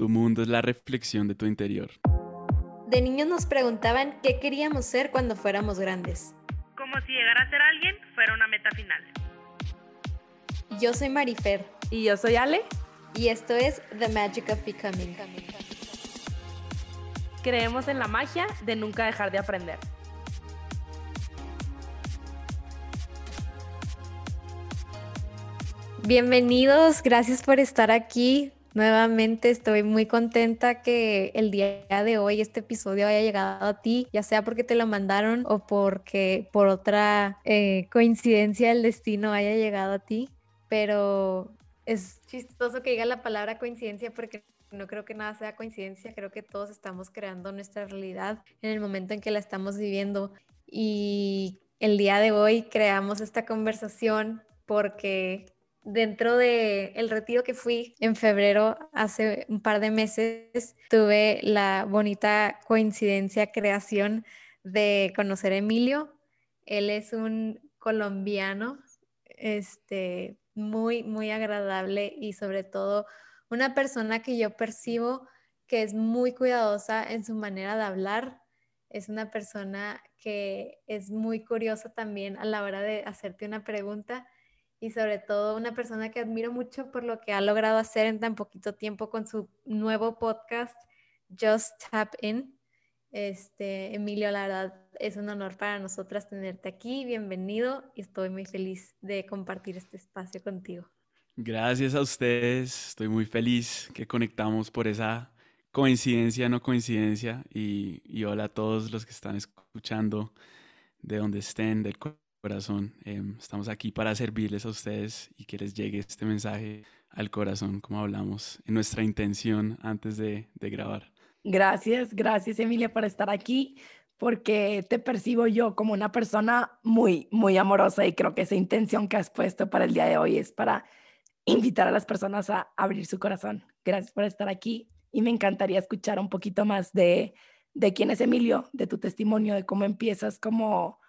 Tu mundo es la reflexión de tu interior. De niños nos preguntaban qué queríamos ser cuando fuéramos grandes. Como si llegar a ser alguien fuera una meta final. Yo soy Marifer. Y yo soy Ale. Y esto es The Magic of Becoming. Creemos en la magia de nunca dejar de aprender. Bienvenidos, gracias por estar aquí. Nuevamente estoy muy contenta que el día de hoy este episodio haya llegado a ti, ya sea porque te lo mandaron o porque por otra eh, coincidencia del destino haya llegado a ti. Pero es chistoso que diga la palabra coincidencia porque no creo que nada sea coincidencia, creo que todos estamos creando nuestra realidad en el momento en que la estamos viviendo. Y el día de hoy creamos esta conversación porque dentro de el retiro que fui en febrero hace un par de meses tuve la bonita coincidencia creación de conocer a Emilio. Él es un colombiano este muy muy agradable y sobre todo una persona que yo percibo que es muy cuidadosa en su manera de hablar. Es una persona que es muy curiosa también a la hora de hacerte una pregunta y sobre todo una persona que admiro mucho por lo que ha logrado hacer en tan poquito tiempo con su nuevo podcast, Just Tap In. Este, Emilio, la verdad es un honor para nosotras tenerte aquí. Bienvenido y estoy muy feliz de compartir este espacio contigo. Gracias a ustedes, estoy muy feliz que conectamos por esa coincidencia, no coincidencia. Y, y hola a todos los que están escuchando de donde estén, del corazón. Em, estamos aquí para servirles a ustedes y que les llegue este mensaje al corazón, como hablamos en nuestra intención antes de, de grabar. Gracias, gracias Emilia por estar aquí, porque te percibo yo como una persona muy, muy amorosa y creo que esa intención que has puesto para el día de hoy es para invitar a las personas a abrir su corazón. Gracias por estar aquí y me encantaría escuchar un poquito más de, de quién es Emilio, de tu testimonio, de cómo empiezas como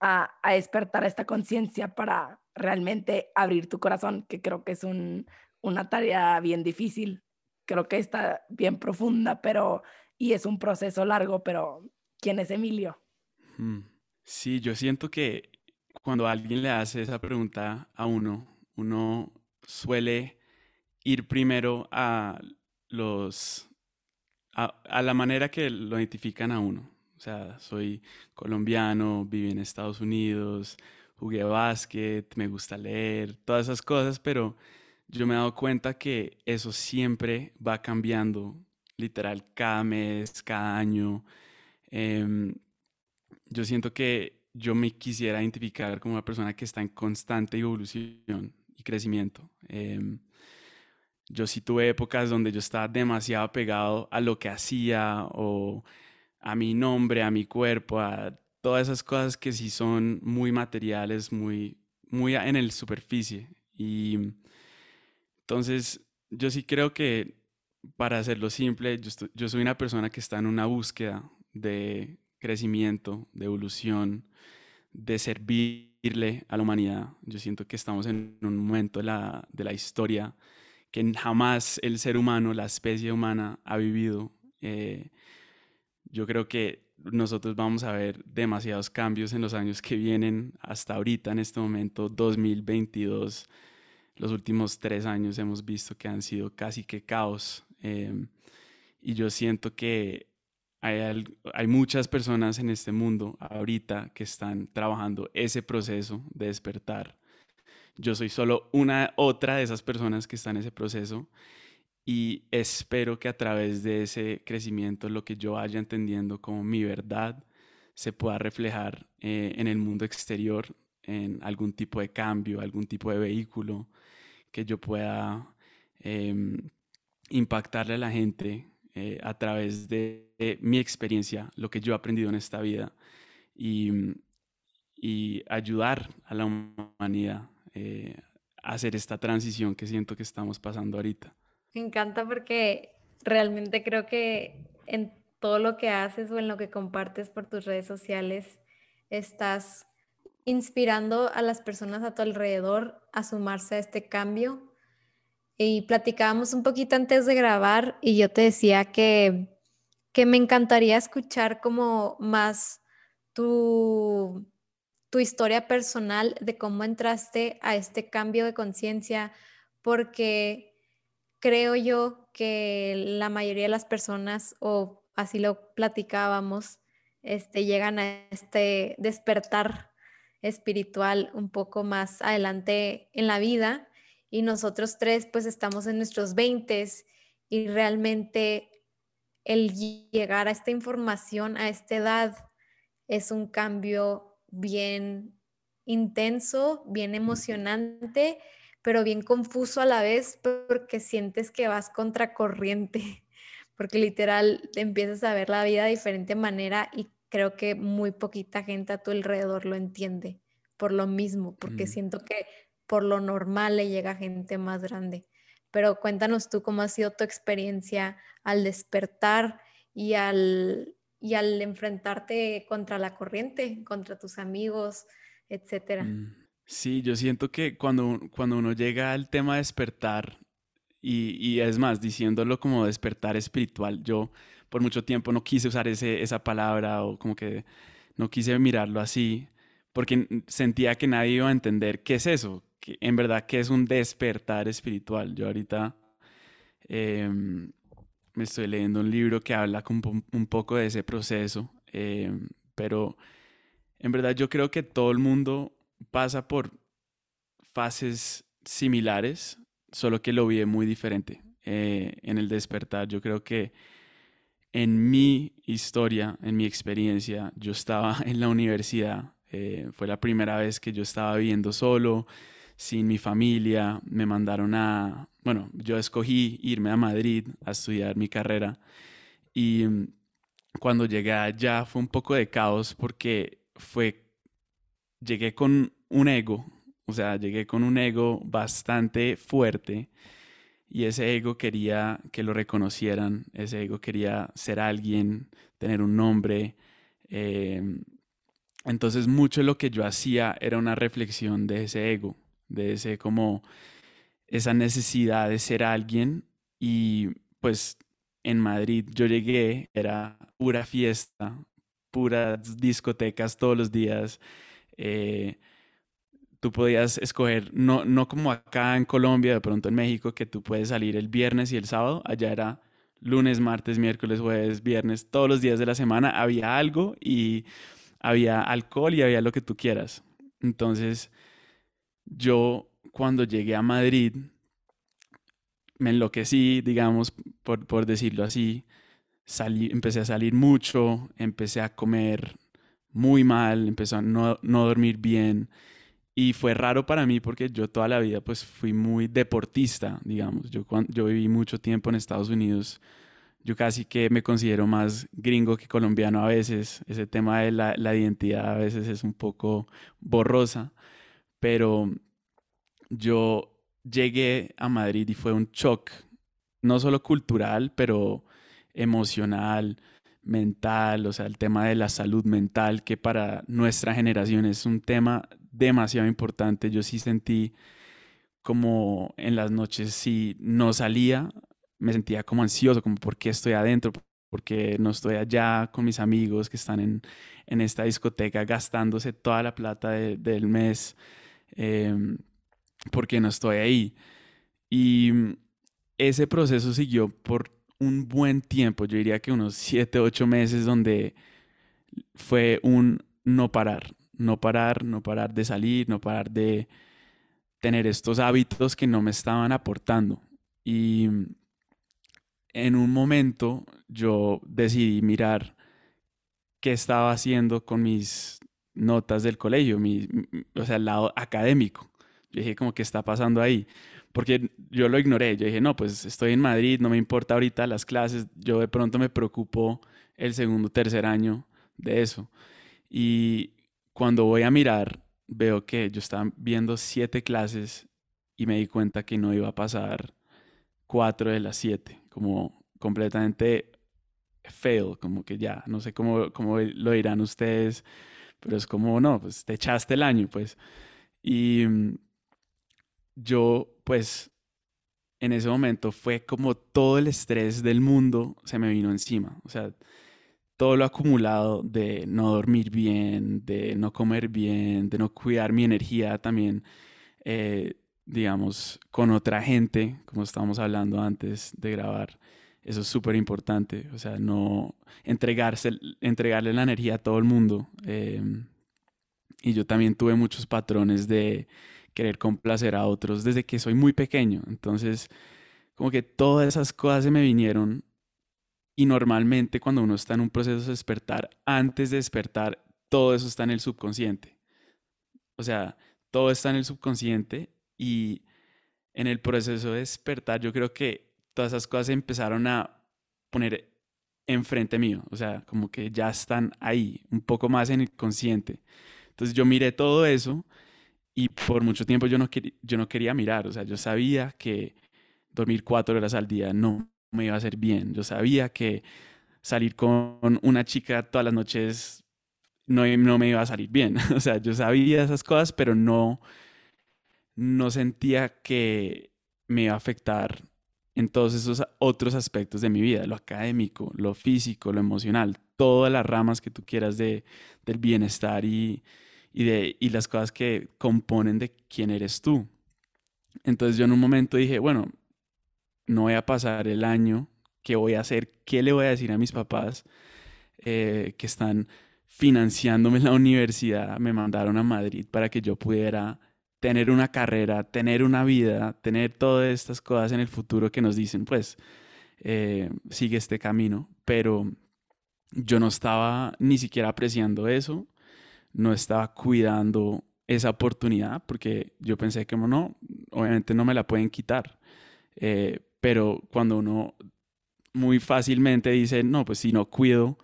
a, despertar esta conciencia para realmente abrir tu corazón, que creo que es una tarea bien difícil, creo que está bien profunda, pero y es un proceso largo, pero ¿quién es Emilio? Sí, yo siento que cuando alguien le hace esa pregunta a uno, uno suele ir primero a los a la manera que lo identifican a uno. O sea, soy colombiano, viví en Estados Unidos, jugué básquet, me gusta leer, todas esas cosas, pero yo me he dado cuenta que eso siempre va cambiando, literal, cada mes, cada año. Em, yo siento que yo me quisiera identificar como una persona que está en constante evolución y crecimiento. Em, yo sí tuve épocas donde yo estaba demasiado pegado a lo que hacía o a mi nombre, a mi cuerpo, a todas esas cosas que sí son muy materiales, muy, muy en el superficie. Y entonces yo sí creo que para hacerlo simple, yo, soy una persona que está en una búsqueda de crecimiento, de evolución, de servirle a la humanidad. Yo siento que estamos en un momento de la, de la historia que jamás el ser humano, la especie humana ha vivido. Eh, yo creo que nosotros vamos a ver demasiados cambios en los años que vienen hasta ahorita, en este momento, 2022. Los últimos tres años hemos visto que han sido casi que caos. Em, y yo siento que hay, hay muchas personas en este mundo ahorita que están trabajando ese proceso de despertar. Yo soy solo una otra de esas personas que está en ese proceso y espero que a través de ese crecimiento lo que yo vaya entendiendo como mi verdad se pueda reflejar eh, en el mundo exterior, en algún tipo de cambio, algún tipo de vehículo, que yo pueda em, impactarle a la gente eh, a través de, mi experiencia, lo que yo he aprendido en esta vida y, y ayudar a la humanidad eh, a hacer esta transición que siento que estamos pasando ahorita. Me encanta porque realmente creo que en todo lo que haces o en lo que compartes por tus redes sociales, estás inspirando a las personas a tu alrededor a sumarse a este cambio. y platicábamos un poquito antes de grabar y yo te decía que, que me encantaría escuchar como más tu, tu historia personal de cómo entraste a este cambio de conciencia, porque creo yo que la mayoría de las personas, o así lo platicábamos, este, llegan a este despertar espiritual un poco más adelante en la vida y nosotros tres pues estamos en nuestros veintes y realmente el llegar a esta información a esta edad es un cambio bien intenso, bien emocionante, pero bien confuso a la vez porque sientes que vas contracorriente, porque literal empiezas a ver la vida de diferente manera y creo que muy poquita gente a tu alrededor lo entiende por lo mismo, porque mm. siento que por lo normal le llega gente más grande. Pero cuéntanos tú cómo ha sido tu experiencia al despertar y al, y al enfrentarte contra la corriente, contra tus amigos, etcétera. Mm, sí, yo siento que cuando, cuando uno llega al tema de despertar, y, y, es más, diciéndolo como despertar espiritual, yo por mucho tiempo no quise usar ese, esa palabra o como que no quise mirarlo así, porque sentía que nadie iba a entender qué es eso, en verdad que es un despertar espiritual. Yo ahorita em, me estoy leyendo un libro que habla un, poco de ese proceso, em, pero en verdad yo creo que todo el mundo pasa por fases similares, solo que lo vi muy diferente. Eh, en el despertar, yo creo que en mi historia, en mi experiencia, yo estaba en la universidad, eh, fue la primera vez que yo estaba viviendo solo, sin mi familia, me mandaron a, bueno, yo escogí irme a Madrid a estudiar mi carrera y mm, cuando llegué allá fue un poco de caos porque fue, llegué con un ego, o sea, llegué con un ego bastante fuerte y ese ego quería que lo reconocieran, ese ego quería ser alguien, tener un nombre. Em, entonces mucho de lo que yo hacía era una reflexión de ese ego de ese como esa necesidad de ser alguien y pues en Madrid yo llegué, era pura fiesta, puras discotecas todos los días. Eh, tú podías escoger, no, no como acá en Colombia, de pronto en México, que tú puedes salir el viernes y el sábado, allá era lunes, martes, miércoles, jueves, viernes, todos los días de la semana había algo y había alcohol y había lo que tú quieras. Entonces, yo cuando llegué a Madrid me enloquecí, digamos, por, decirlo así. Salí, empecé a salir mucho, empecé a comer muy mal, empecé a no, dormir bien. Y fue raro para mí porque yo toda la vida pues fui muy deportista, digamos. Yo, yo viví mucho tiempo en Estados Unidos. Yo casi que me considero más gringo que colombiano a veces. Ese tema de la, la identidad a veces es un poco borrosa pero yo llegué a Madrid y fue un shock, no solo cultural, pero emocional, mental, o sea, el tema de la salud mental, que para nuestra generación es un tema demasiado importante. Yo sí sentí como en las noches, si no salía, me sentía como ansioso, como por qué estoy adentro, porque no estoy allá con mis amigos que están en, esta discoteca gastándose toda la plata del mes Em, porque no estoy ahí. Y ese proceso siguió por un buen tiempo, yo diría que unos 7, 8 meses donde fue un no parar, no parar, no parar de salir, no parar de tener estos hábitos que no me estaban aportando. Y en un momento yo decidí mirar qué estaba haciendo con mis notas del colegio, mi, o sea, el lado académico. Yo dije, como, ¿qué está pasando ahí? Porque yo lo ignoré. Yo dije, no, pues estoy en Madrid, no me importa ahorita las clases. Yo de pronto me preocupo el segundo, tercer año de eso. Y cuando voy a mirar, veo que yo estaba viendo siete clases y me di cuenta que no iba a pasar cuatro de las siete, como completamente fail, como que ya, no sé cómo, cómo lo dirán ustedes, pero es como, no, pues te echaste el año, pues. Y mm, yo, pues, en ese momento fue como todo el estrés del mundo se me vino encima. O sea, todo lo acumulado de no dormir bien, de no comer bien, de no cuidar mi energía también, eh, digamos, con otra gente, como estábamos hablando antes de grabar. Eso es súper importante, o sea, no entregarse, entregarle la energía a todo el mundo. Em, y yo también tuve muchos patrones de querer complacer a otros desde que soy muy pequeño. Entonces, como que todas esas cosas se me vinieron y normalmente cuando uno está en un proceso de despertar, antes de despertar, todo eso está en el subconsciente. O sea, todo está en el subconsciente y en el proceso de despertar yo creo que todas esas cosas empezaron a poner enfrente mío. O sea, como que ya están ahí, un poco más en el consciente. Entonces yo miré todo eso y por mucho tiempo yo no, yo no quería mirar, o sea, yo sabía que dormir cuatro horas al día no me iba a hacer bien, yo sabía que salir con una chica todas las noches no, no me iba a salir bien, o sea, yo sabía esas cosas, pero no, no sentía que me iba a afectar en todos esos otros aspectos de mi vida, lo académico, lo físico, lo emocional, todas las ramas que tú quieras de, del bienestar y, y, de, y las cosas que componen de quién eres tú. Entonces yo en un momento dije, bueno, no voy a pasar el año, ¿qué voy a hacer? ¿Qué le voy a decir a mis papás eh, que están financiándome la universidad? Me mandaron a Madrid para que yo pudiera tener una carrera, tener una vida, tener todas estas cosas en el futuro que nos dicen, pues, eh, sigue este camino, pero yo no estaba ni siquiera apreciando eso no estaba cuidando esa oportunidad porque yo pensé que no, obviamente no me la pueden quitar. Eh, pero cuando uno muy fácilmente dice, no, pues si no cuido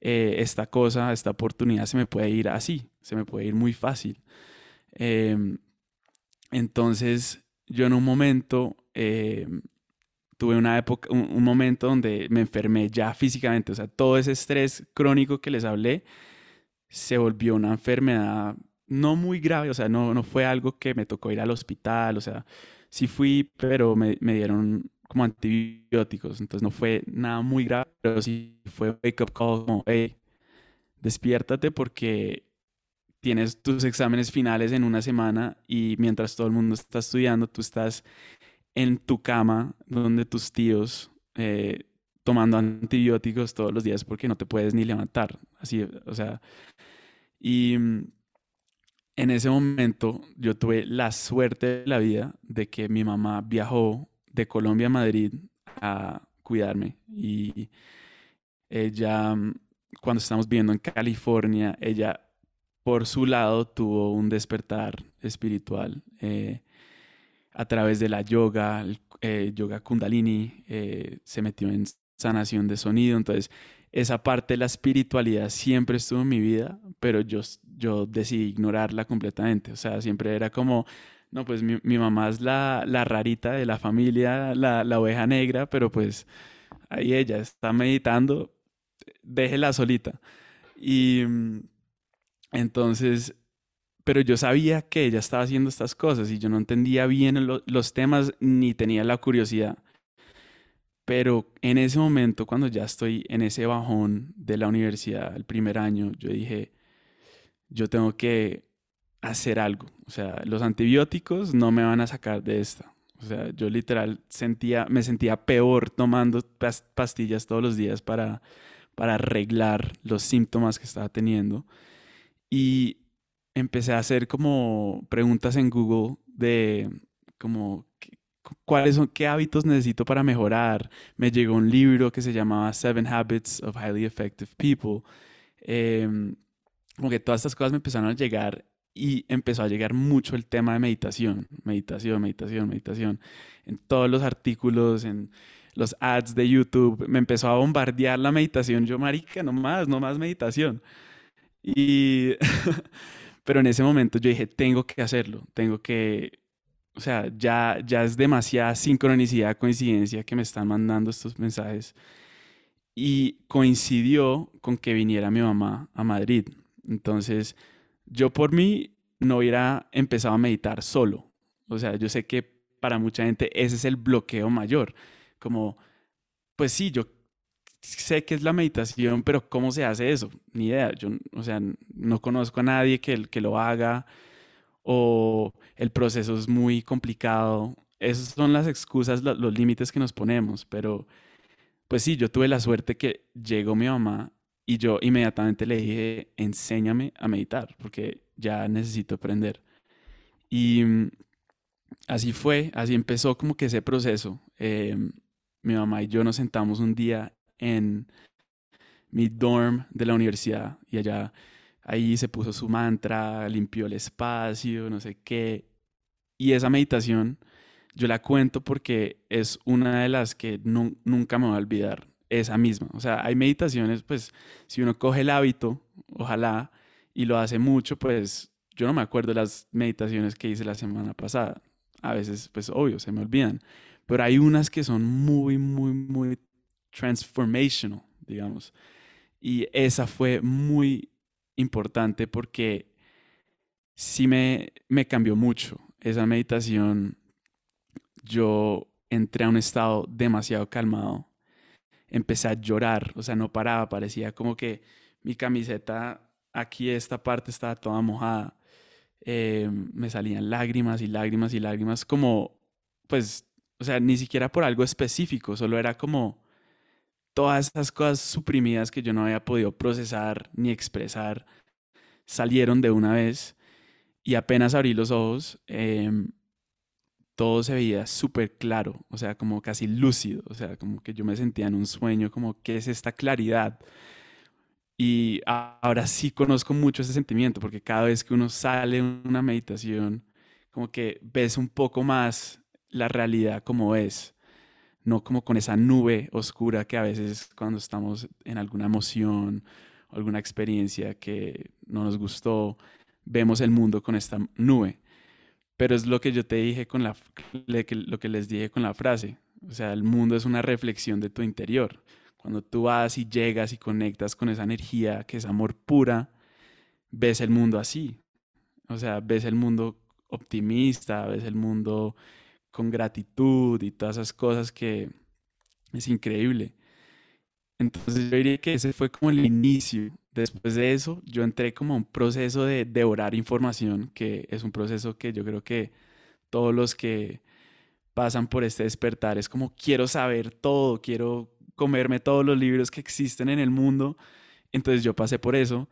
eh, esta cosa, esta oportunidad se me puede ir así, se me puede ir muy fácil. Em, entonces yo en un momento em, tuve una época, un momento donde me enfermé ya físicamente, o sea, todo ese estrés crónico que les hablé, se volvió una enfermedad no muy grave, o sea, no, no fue algo que me tocó ir al hospital, o sea, sí fui, pero me, me dieron como antibióticos, entonces no fue nada muy grave, pero sí fue wake up call como, hey, despiértate porque tienes tus exámenes finales en una semana y mientras todo el mundo está estudiando, tú estás en tu cama donde tus tíos eh, tomando antibióticos todos los días porque no te puedes ni levantar. Así, o sea, y mm, en ese momento yo tuve la suerte de la vida de que mi mamá viajó de Colombia a Madrid a cuidarme y ella, mm, cuando estamos viviendo en California, ella por su lado tuvo un despertar espiritual eh, a través de la yoga, el, eh, yoga kundalini, eh, se metió en sanación de sonido. Entonces, esa parte de la espiritualidad siempre estuvo en mi vida, pero yo, yo decidí ignorarla completamente. O sea, siempre era como, no, pues mi, mamá es la, la, rarita de la familia, la, la, oveja negra, pero pues ahí ella está meditando, déjela solita. Y entonces, pero yo sabía que ella estaba haciendo estas cosas y yo no entendía bien los temas ni tenía la curiosidad. Pero en ese momento, cuando ya estoy en ese bajón de la universidad, el primer año, yo dije, yo tengo que hacer algo. O sea, los antibióticos no me van a sacar de esta. O sea, yo literal sentía, me sentía peor tomando pastillas todos los días para, para arreglar los síntomas que estaba teniendo. Y empecé a hacer como preguntas en Google de como cuáles son, qué hábitos necesito para mejorar. Me llegó un libro que se llamaba Seven Habits of Highly Effective People. Em, como que todas estas cosas me empezaron a llegar y empezó a llegar mucho el tema de meditación, meditación, meditación, meditación. En todos los artículos, en los ads de YouTube, me empezó a bombardear la meditación. Yo, marica, no más, no más meditación. Y, pero en ese momento yo dije, tengo que hacerlo, tengo que o sea, ya, ya es demasiada sincronicidad, coincidencia que me están mandando estos mensajes. Y coincidió con que viniera mi mamá a Madrid. Entonces, yo por mí no hubiera empezado a meditar solo. O sea, yo sé que para mucha gente ese es el bloqueo mayor. Como, pues sí, yo sé que es la meditación, pero ¿cómo se hace eso? Ni idea. Yo, o sea, no conozco a nadie que, que lo haga o el proceso es muy complicado. Esas son las excusas, los límites que nos ponemos, pero pues sí, yo tuve la suerte que llegó mi mamá y yo inmediatamente le dije, enséñame a meditar, porque ya necesito aprender. Y mm, así fue, así empezó como que ese proceso. Em, mi mamá y yo nos sentamos un día en mi dorm de la universidad y allá ahí se puso su mantra, limpió el espacio, no sé qué. Y esa meditación yo la cuento porque es una de las que nunca me voy a olvidar, esa misma. O sea, hay meditaciones, pues si uno coge el hábito, ojalá, y lo hace mucho, pues yo no me acuerdo las meditaciones que hice la semana pasada. A veces, pues obvio, se me olvidan. Pero hay unas que son muy, muy, muy transformational, digamos. Y esa fue muy importante porque sí me, me cambió mucho. Esa meditación, yo entré a un estado demasiado calmado. Empecé a llorar, o sea, no paraba, parecía como que mi camiseta aquí, esta parte estaba toda mojada. Eh, me salían lágrimas y lágrimas y lágrimas, como, pues, o sea, ni siquiera por algo específico, solo era como todas esas cosas suprimidas que yo no había podido procesar ni expresar salieron de una vez y apenas abrí los ojos, em, todo se veía súper claro, o sea, como casi lúcido, o sea, como que yo me sentía en un sueño, como, ¿qué es esta claridad? Y ahora sí conozco mucho ese sentimiento, porque cada vez que uno sale en una meditación, como que ves un poco más la realidad como es no como con esa nube oscura que a veces cuando estamos en alguna emoción alguna experiencia que no nos gustó, vemos el mundo con esta nube. Pero es lo que yo te dije con la, lo que les dije con la frase. O sea, el mundo es una reflexión de tu interior. Cuando tú vas y llegas y conectas con esa energía que es amor pura, ves el mundo así. O sea, ves el mundo optimista, ves el mundo con gratitud y todas esas cosas que es increíble. Entonces yo diría que ese fue como el inicio. Después de eso, yo entré como un proceso de devorar información, que es un proceso que yo creo que todos los que pasan por este despertar es como quiero saber todo, quiero comerme todos los libros que existen en el mundo. Entonces yo pasé por eso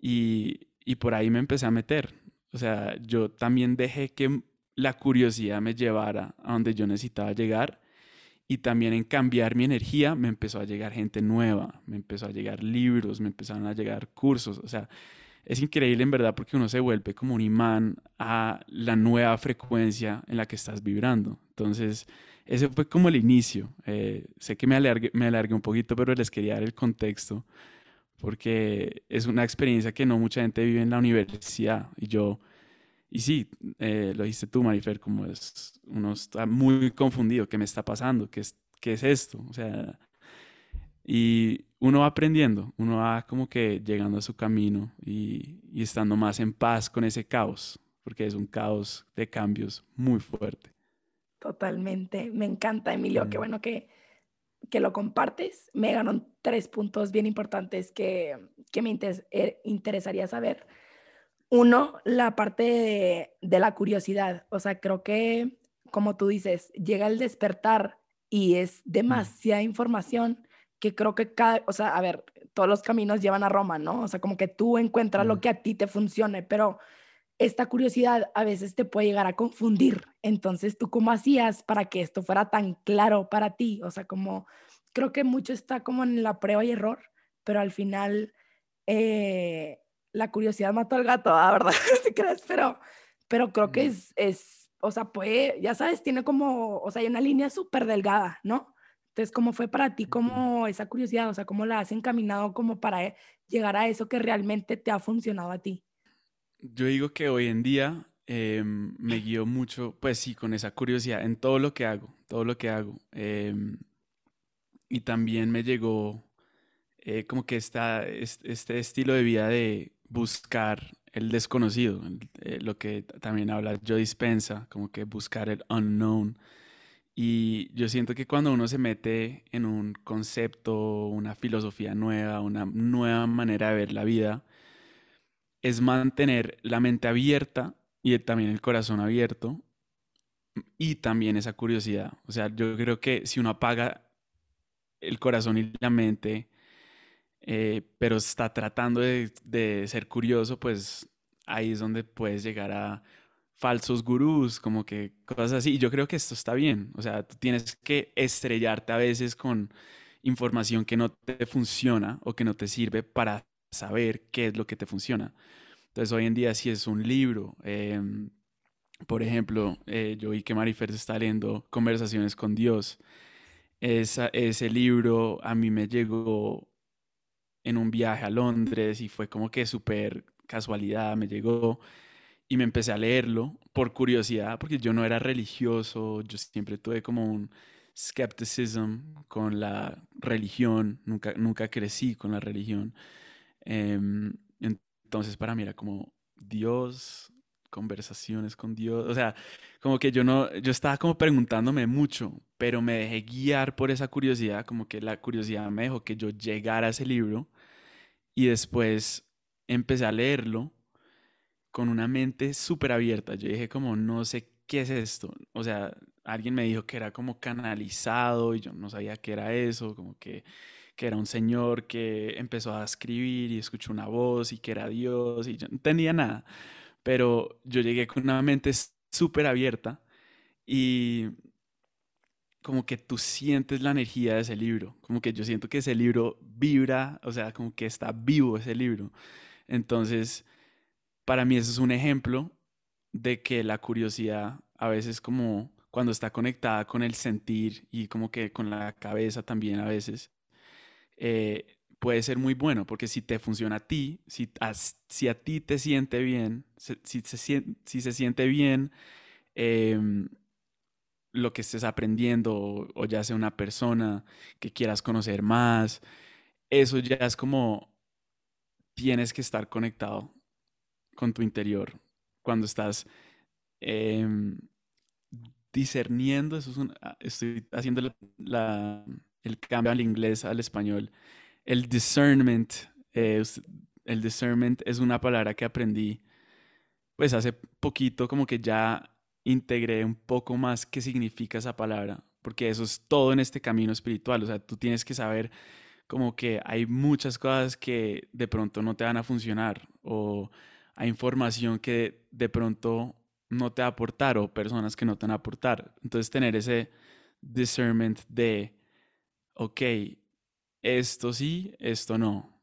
y, y por ahí me empecé a meter. O sea, yo también dejé que la curiosidad me llevara a donde yo necesitaba llegar y también en cambiar mi energía me empezó a llegar gente nueva, me empezó a llegar libros, me empezaron a llegar cursos, o sea, es increíble en verdad porque uno se vuelve como un imán a la nueva frecuencia en la que estás vibrando. Entonces, ese fue como el inicio. Eh, sé que me alargué, me alargué un poquito, pero les quería dar el contexto porque es una experiencia que no mucha gente vive en la universidad y yo y sí, eh, lo dijiste tú, Marifer, como es, uno está muy confundido, ¿qué me está pasando? ¿Qué es, qué es esto? O sea, y uno va aprendiendo, uno va como que llegando a su camino y, y estando más en paz con ese caos, porque es un caos de cambios muy fuerte. Totalmente, me encanta, Emilio, qué mm. bueno que, que lo compartes. Me ganó tres puntos bien importantes que, que me eh, interesaría saber. Uno, la parte de, la curiosidad. O sea, creo que, como tú dices, llega el despertar y es demasiada información que creo que cada, o sea, a ver, todos los caminos llevan a Roma, ¿no? O sea, como que tú encuentras lo que a ti te funcione, pero esta curiosidad a veces te puede llegar a confundir. Entonces, ¿tú cómo hacías para que esto fuera tan claro para ti? O sea, como creo que mucho está como en la prueba y error, pero al final eh, la curiosidad mató al gato, ¿verdad? ¿verdad? Pero, pero creo que es, es, o sea, puede, ya sabes, tiene como, o sea, hay una línea súper delgada, ¿no? Entonces, ¿cómo fue para ti como esa curiosidad? O sea, ¿cómo la has encaminado como para llegar a eso que realmente te ha funcionado a ti? Yo digo que hoy en día em, me guío mucho, pues sí, con esa curiosidad en todo lo que hago, todo lo que hago. Em, y también me llegó eh, como que esta, este estilo de vida de buscar el desconocido, eh, lo que también habla Joe Dispensa, como que buscar el unknown. Y yo siento que cuando uno se mete en un concepto, una filosofía nueva, una nueva manera de ver la vida, es mantener la mente abierta y también el corazón abierto y también esa curiosidad. O sea, yo creo que si uno apaga el corazón y la mente, eh, pero está tratando de, ser curioso, pues ahí es donde puedes llegar a falsos gurús, como que cosas así. Yo creo que esto está bien. O sea, tú tienes que estrellarte a veces con información que no te funciona o que no te sirve para saber qué es lo que te funciona. Entonces, hoy en día, si es un libro, em, por ejemplo, eh, yo vi que Marifer está leyendo Conversaciones con Dios. Esa, ese libro a mí me llegó en un viaje a Londres y fue como que súper casualidad, me llegó y me empecé a leerlo por curiosidad, porque yo no era religioso, yo siempre tuve como un skepticism con la religión, nunca, nunca crecí con la religión. Em, entonces para mí era como Dios, conversaciones con Dios, o sea, como que yo no, yo estaba como preguntándome mucho, pero me dejé guiar por esa curiosidad, como que la curiosidad me dejó que yo llegara a ese libro y después empecé a leerlo con una mente súper abierta. Yo dije como, no sé qué es esto. O sea, alguien me dijo que era como canalizado y yo no sabía qué era eso, como que, que era un señor que empezó a escribir y escuchó una voz y que era Dios y yo no entendía nada pero yo llegué con una mente súper abierta y como que tú sientes la energía de ese libro, como que yo siento que ese libro vibra, o sea, como que está vivo ese libro. Entonces, para mí eso es un ejemplo de que la curiosidad a veces como cuando está conectada con el sentir y como que con la cabeza también a veces, eh, puede ser muy bueno, porque si te funciona a ti, si a, si a ti te siente bien, si, se, si se siente bien em, lo que estés aprendiendo, o, ya sea una persona que quieras conocer más, eso ya es como tienes que estar conectado con tu interior cuando estás em, discerniendo, es ah, estoy haciendo el cambio al inglés, al español, el discernment, es, el discernment es una palabra que aprendí pues hace poquito como que ya integré un poco más qué significa esa palabra, porque eso es todo en este camino espiritual, o sea, tú tienes que saber como que hay muchas cosas que de pronto no te van a funcionar o hay información que de pronto no te va a aportar o personas que no te van a aportar. Entonces tener ese discernment de, ok, esto sí, esto no.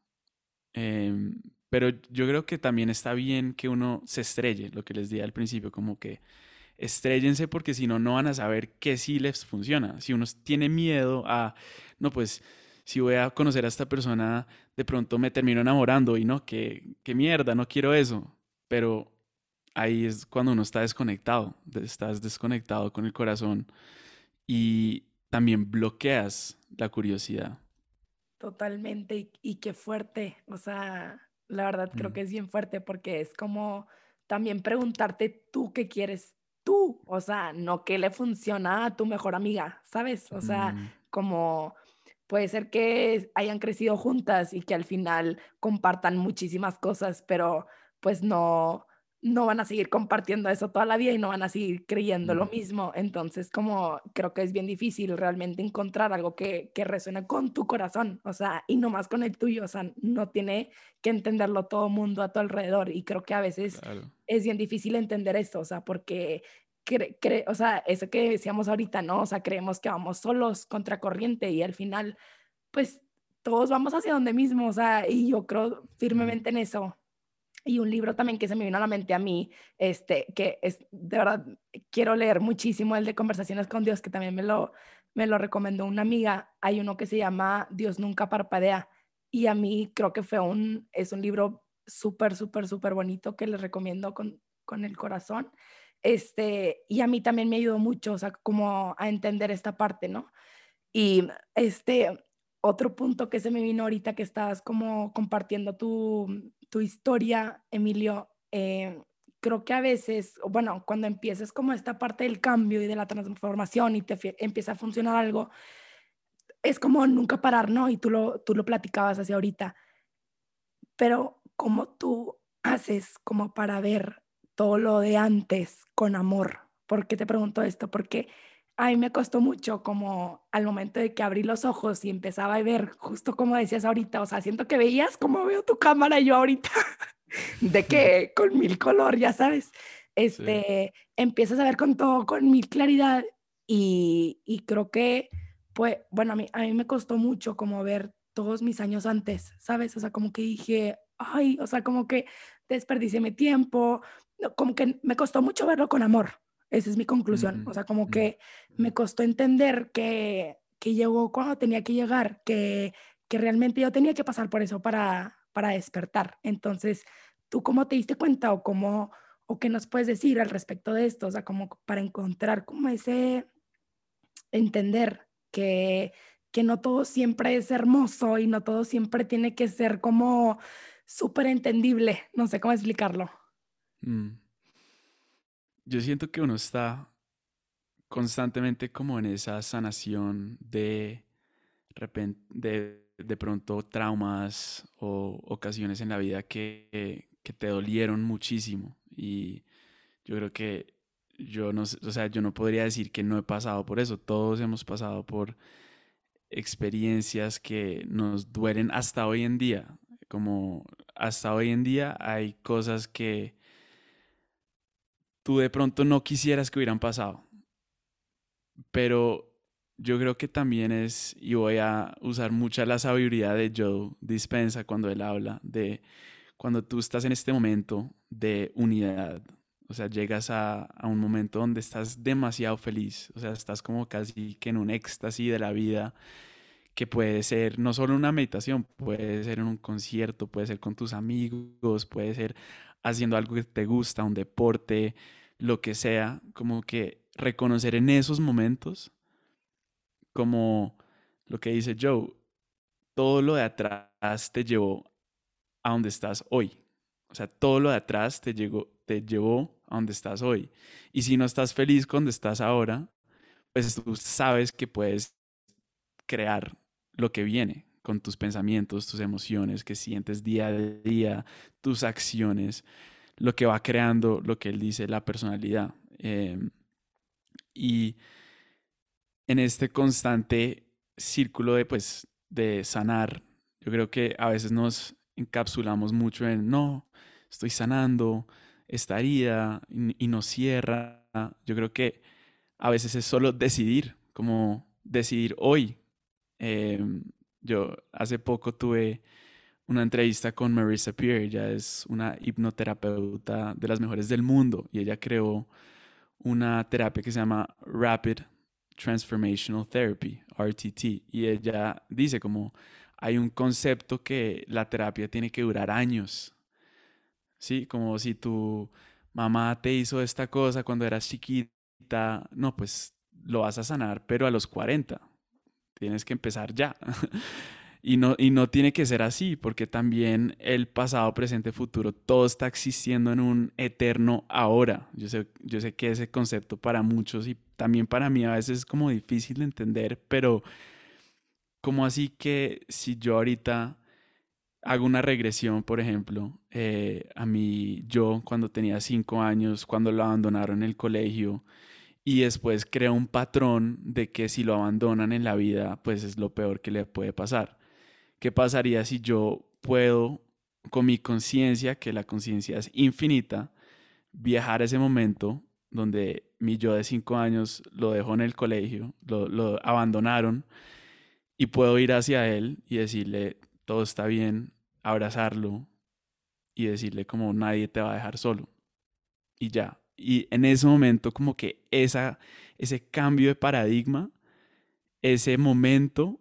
Em, pero yo creo que también está bien que uno se estrelle, lo que les dije al principio, como que estrellense porque si no, no van a saber qué sí les funciona. Si uno tiene miedo a, no, pues si voy a conocer a esta persona, de pronto me termino enamorando y no, qué, qué mierda, no quiero eso. Pero ahí es cuando uno está desconectado, estás desconectado con el corazón y también bloqueas la curiosidad. Totalmente, y, qué fuerte, o sea, la verdad creo mm. que es bien fuerte porque es como también preguntarte tú qué quieres tú, o sea, no qué le funciona a tu mejor amiga, ¿sabes? O sea, mm. como puede ser que hayan crecido juntas y que al final compartan muchísimas cosas, pero pues no, no van a seguir compartiendo eso toda la vida y no van a seguir creyendo lo mismo. Entonces, como creo que es bien difícil realmente encontrar algo que, que resuene con tu corazón, o sea, y no más con el tuyo, o sea, no tiene que entenderlo todo el mundo a tu alrededor. Y creo que a veces es bien difícil entender esto, o sea, porque, cre o sea, eso que decíamos ahorita, ¿no? O sea, creemos que vamos solos contra corriente y al final, pues todos vamos hacia donde mismo, o sea, y yo creo firmemente en eso. Y un libro también que se me vino a la mente a mí, este, que es, de verdad, quiero leer muchísimo, el de Conversaciones con Dios, que también me lo, me lo recomendó una amiga. Hay uno que se llama Dios nunca parpadea. Y a mí creo que fue un, es un libro súper, súper, súper bonito que les recomiendo con, con el corazón. Este, y a mí también me ayudó mucho, o sea, como a entender esta parte, ¿no? Y este, otro punto que se me vino ahorita que estabas como compartiendo tu, tu historia, Emilio, eh, creo que a veces, bueno, cuando empieces como esta parte del cambio y de la transformación y te empieza a funcionar algo, es como nunca parar, ¿no? Y tú lo, tú lo platicabas hace ahorita. Pero como tú haces como para ver todo lo de antes con amor. ¿Por qué te pregunto esto? Porque a mí me costó mucho como al momento de que abrí los ojos y empezaba a ver justo como decías ahorita, o sea, siento que veías como veo tu cámara yo ahorita, de que con mil color, ya sabes, este, empiezas a ver con todo, con mil claridad y, y creo que, pues, bueno, a mí, a mí me costó mucho como ver todos mis años antes, ¿sabes? O sea, como que dije, ay, o sea, como que desperdicié mi tiempo, como que me costó mucho verlo con amor. Esa es mi conclusión. O sea, como que me costó entender que, que llegó cuando tenía que llegar, que, que realmente yo tenía que pasar por eso para, para despertar. Entonces, ¿tú cómo te diste cuenta o cómo, o qué nos puedes decir al respecto de esto? O sea, como para encontrar como ese, entender que, que no todo siempre es hermoso y no todo siempre tiene que ser como súper entendible. No sé cómo explicarlo. Mm. Yo siento que uno está constantemente como en esa sanación de, de, de pronto traumas o ocasiones en la vida que, que te dolieron muchísimo. Y yo creo que yo no, o sea, yo no podría decir que no he pasado por eso. Todos hemos pasado por experiencias que nos duelen hasta hoy en día. Como hasta hoy en día hay cosas que tú de pronto no quisieras que hubieran pasado. Pero yo creo que también es, y voy a usar mucha la sabiduría de Joe Dispensa cuando él habla, de cuando tú estás en este momento de unidad, o sea, llegas a, a, un momento donde estás demasiado feliz, o sea, estás como casi que en un éxtasis de la vida, que puede ser no solo una meditación, puede ser en un concierto, puede ser con tus amigos, puede ser haciendo algo que te gusta, un deporte, lo que sea, como que reconocer en esos momentos, como lo que dice Joe, todo lo de atrás te llevó a donde estás hoy. O sea, todo lo de atrás te, llegó, te llevó a donde estás hoy. Y si no estás feliz con donde estás ahora, pues tú sabes que puedes crear lo que viene con tus pensamientos, tus emociones que sientes día a día, tus acciones, lo que va creando lo que él dice, la personalidad. Em, y en este constante círculo de, pues, de sanar, yo creo que a veces nos encapsulamos mucho en, no, estoy sanando esta herida y, nos cierra. Yo creo que a veces es solo decidir, como decidir hoy. Em, yo hace poco tuve una entrevista con Marissa Peer. Ella es una hipnoterapeuta de las mejores del mundo y ella creó una terapia que se llama Rapid Transformational Therapy, RTT. Y ella dice como hay un concepto que la terapia tiene que durar años. ¿Sí? Como si tu mamá te hizo esta cosa cuando eras chiquita, no, pues lo vas a sanar, pero a los 40. Tienes que empezar ya. Y no, y no tiene que ser así, porque también el pasado, presente, futuro, todo está existiendo en un eterno ahora. Yo sé, yo sé que ese concepto para muchos y también para mí a veces es como difícil de entender, pero como así que si yo ahorita hago una regresión, por ejemplo, eh, a mí, yo cuando tenía cinco años, cuando lo abandonaron en el colegio, y después creo un patrón de que si lo abandonan en la vida, pues es lo peor que le puede pasar. ¿Qué pasaría si yo puedo, con mi conciencia, que la conciencia es infinita, viajar a ese momento donde mi yo de cinco años lo dejó en el colegio, lo, lo abandonaron, y puedo ir hacia él y decirle, todo está bien, abrazarlo y decirle como nadie te va a dejar solo. Y ya. Y en ese momento como que esa, ese cambio de paradigma, ese momento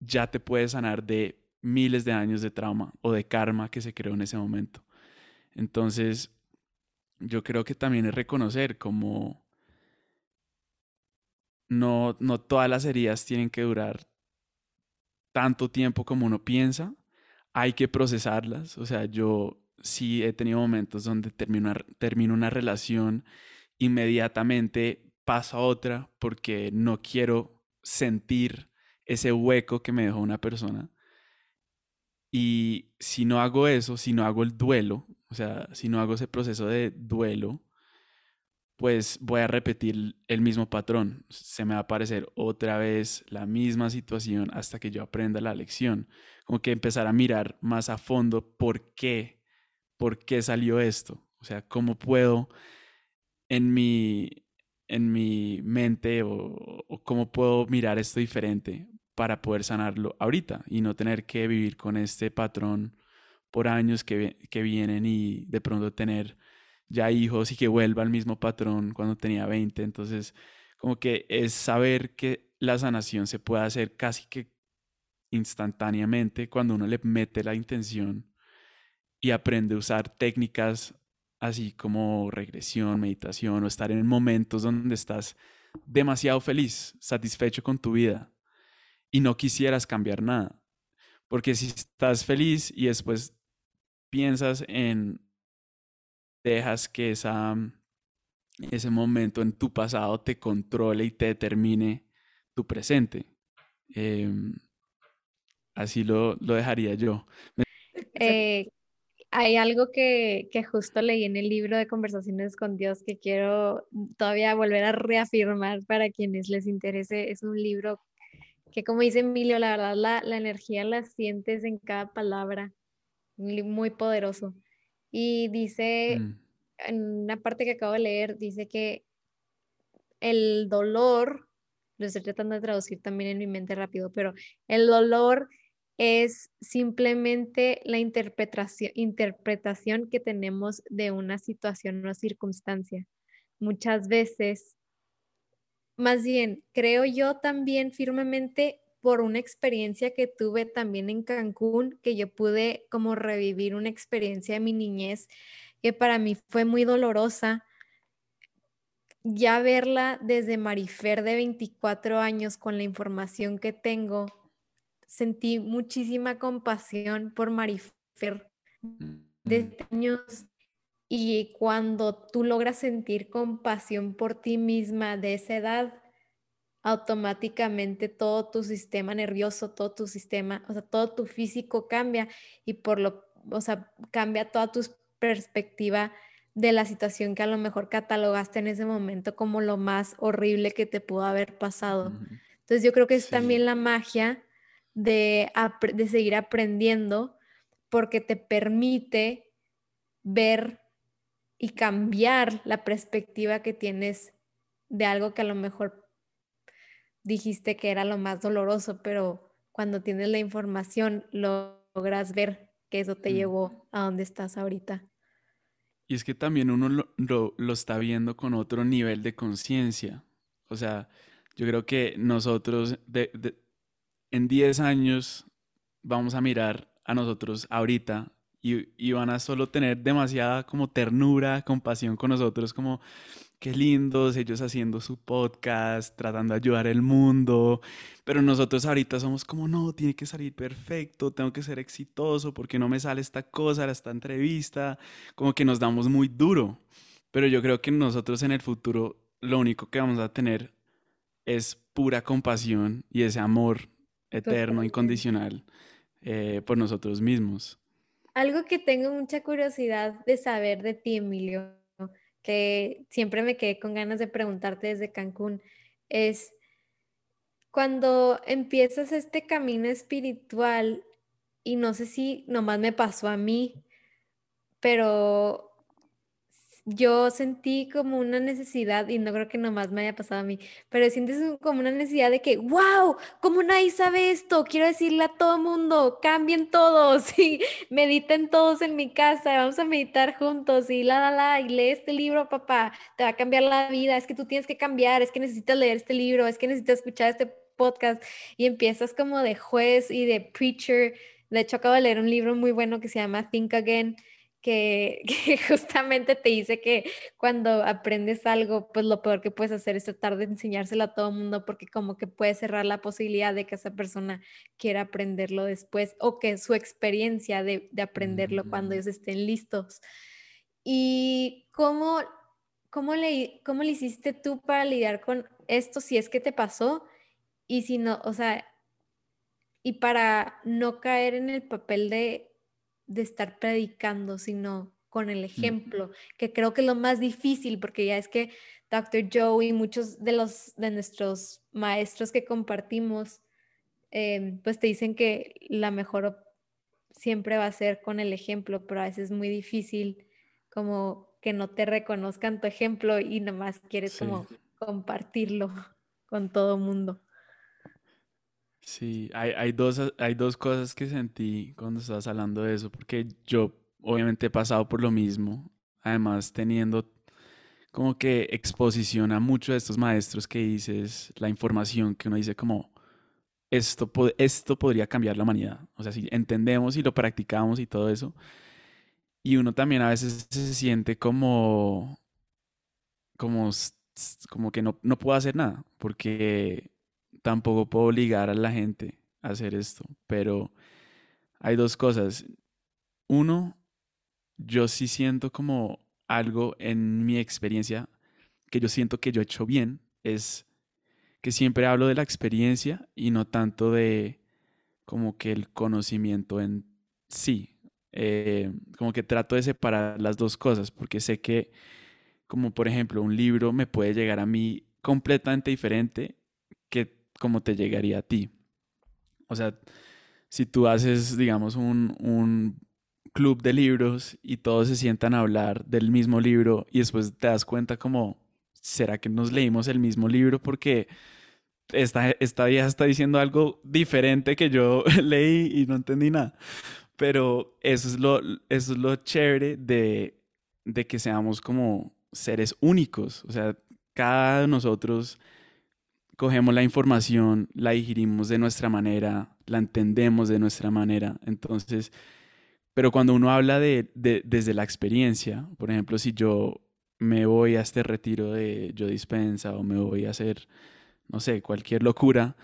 ya te puede sanar de miles de años de trauma o de karma que se creó en ese momento. Entonces, yo creo que también es reconocer como no, no todas las heridas tienen que durar tanto tiempo como uno piensa. Hay que procesarlas. O sea, yo sí he tenido momentos donde termino una, termino una relación, inmediatamente paso a otra porque no quiero sentir ese hueco que me dejó una persona. Y si no hago eso, si no hago el duelo, o sea, si no hago ese proceso de duelo, pues voy a repetir el mismo patrón. Se me va a aparecer otra vez la misma situación hasta que yo aprenda la lección. Como que empezar a mirar más a fondo por qué, por qué salió esto. O sea, cómo puedo en mi, en mi mente o, cómo puedo mirar esto diferente para poder sanarlo ahorita y no tener que vivir con este patrón por años que, que vienen y de pronto tener ya hijos y que vuelva al mismo patrón cuando tenía 20. Entonces, como que es saber que la sanación se puede hacer casi que instantáneamente cuando uno le mete la intención y aprende a usar técnicas así como regresión, meditación o estar en momentos donde estás demasiado feliz, satisfecho con tu vida y no quisieras cambiar nada. Porque si estás feliz y después piensas en dejas que esa, ese momento en tu pasado te controle y te determine tu presente. Em, así lo, lo, dejaría yo. Hay algo que, que, justo leí en el libro de Conversaciones con Dios que quiero todavía volver a reafirmar para quienes les interese. Es un libro que, como dice Emilio, la verdad la, la energía la sientes en cada palabra, muy poderoso. Y dice, mm. en una parte que acabo de leer, dice que el dolor, lo estoy tratando de traducir también en mi mente rápido, pero el dolor es simplemente la interpretación, que tenemos de una situación o circunstancia. Muchas veces, más bien, creo yo también firmemente por una experiencia que tuve también en Cancún, que yo pude como revivir una experiencia de mi niñez que para mí fue muy dolorosa. Ya verla desde Marifer de 24 años con la información que tengo, sentí muchísima compasión por Marifer de años y cuando tú logras sentir compasión por ti misma de esa edad, automáticamente todo tu sistema nervioso, todo tu sistema, o sea, todo tu físico cambia y por lo, o sea, cambia toda tu perspectiva de la situación que a lo mejor catalogaste en ese momento como lo más horrible que te pudo haber pasado. Entonces yo creo que es también la magia de, de seguir aprendiendo porque te permite ver y cambiar la perspectiva que tienes de algo que a lo mejor dijiste que era lo más doloroso, pero cuando tienes la información logras ver que eso te llevó a donde estás ahorita. Y es que también uno lo, lo, está viendo con otro nivel de conciencia. O sea, yo creo que nosotros en 10 años vamos a mirar a nosotros ahorita y, y, van a solo tener demasiada como ternura, compasión con nosotros, como qué lindos, ellos haciendo su podcast, tratando de ayudar al mundo, pero nosotros ahorita somos como, no, tiene que salir perfecto, tengo que ser exitoso, porque no me sale esta cosa, esta entrevista, como que nos damos muy duro, pero yo creo que nosotros en el futuro lo único que vamos a tener es pura compasión y ese amor eterno, incondicional eh, por nosotros mismos. Algo que tengo mucha curiosidad de saber de ti, Emilio, que siempre me quedé con ganas de preguntarte desde Cancún, es cuando empiezas este camino espiritual, y no sé si nomás me pasó a mí, pero yo sentí como una necesidad, y no creo que nomás me haya pasado a mí, pero sientes como una necesidad de que, wow, ¿cómo nadie sabe esto? Quiero decirle a todo mundo, cambien todos y mediten todos en mi casa, vamos a meditar juntos y la, la, la, y lee este libro, papá, te va a cambiar la vida, es que tú tienes que cambiar, es que necesitas leer este libro, es que necesitas escuchar este podcast y empiezas como de juez y de preacher. De hecho, acabo de leer un libro muy bueno que se llama Think Again que, justamente te dice que cuando aprendes algo, pues lo peor que puedes hacer es tratar de enseñárselo a todo el mundo porque como que puede cerrar la posibilidad de que esa persona quiera aprenderlo después o que su experiencia de, aprenderlo cuando ellos estén listos. ¿Y cómo, cómo, le, cómo le hiciste tú para lidiar con esto si es que te pasó? Y si no, o sea, y para no caer en el papel de de estar predicando, sino con el ejemplo, que creo que es lo más difícil, porque ya es que Dr. Joe y muchos de los de nuestros maestros que compartimos, em, pues te dicen que la mejor siempre va a ser con el ejemplo, pero a veces es muy difícil como que no te reconozcan tu ejemplo y nomás quieres como compartirlo con todo mundo. Sí, hay, hay, dos, hay dos cosas que sentí cuando estabas hablando de eso, porque yo obviamente he pasado por lo mismo, además teniendo como que exposición a muchos de estos maestros que dices, la información que uno dice como, esto, esto podría cambiar la humanidad, o sea, si entendemos y lo practicamos y todo eso, y uno también a veces se siente como, como, como que no, no puedo hacer nada, porque tampoco puedo obligar a la gente a hacer esto, pero hay dos cosas. Uno, yo sí siento como algo en mi experiencia que yo siento que yo he hecho bien, es que siempre hablo de la experiencia y no tanto de como que el conocimiento en sí. Eh, como que trato de separar las dos cosas, porque sé que, como por ejemplo, un libro me puede llegar a mí completamente diferente como te llegaría a ti. O sea, si tú haces, digamos, un, club de libros y todos se sientan a hablar del mismo libro y después te das cuenta como, ¿será que nos leímos el mismo libro? Porque esta, esta vieja está diciendo algo diferente que yo leí y no entendí nada. Pero eso es lo, eso es lo chévere de, de que seamos como seres únicos. O sea, cada de nosotros cogemos la información, la digerimos de nuestra manera, la entendemos de nuestra manera. Entonces, pero cuando uno habla de, desde la experiencia, por ejemplo, si yo me voy a este retiro de yo dispensa o me voy a hacer, no sé, cualquier locura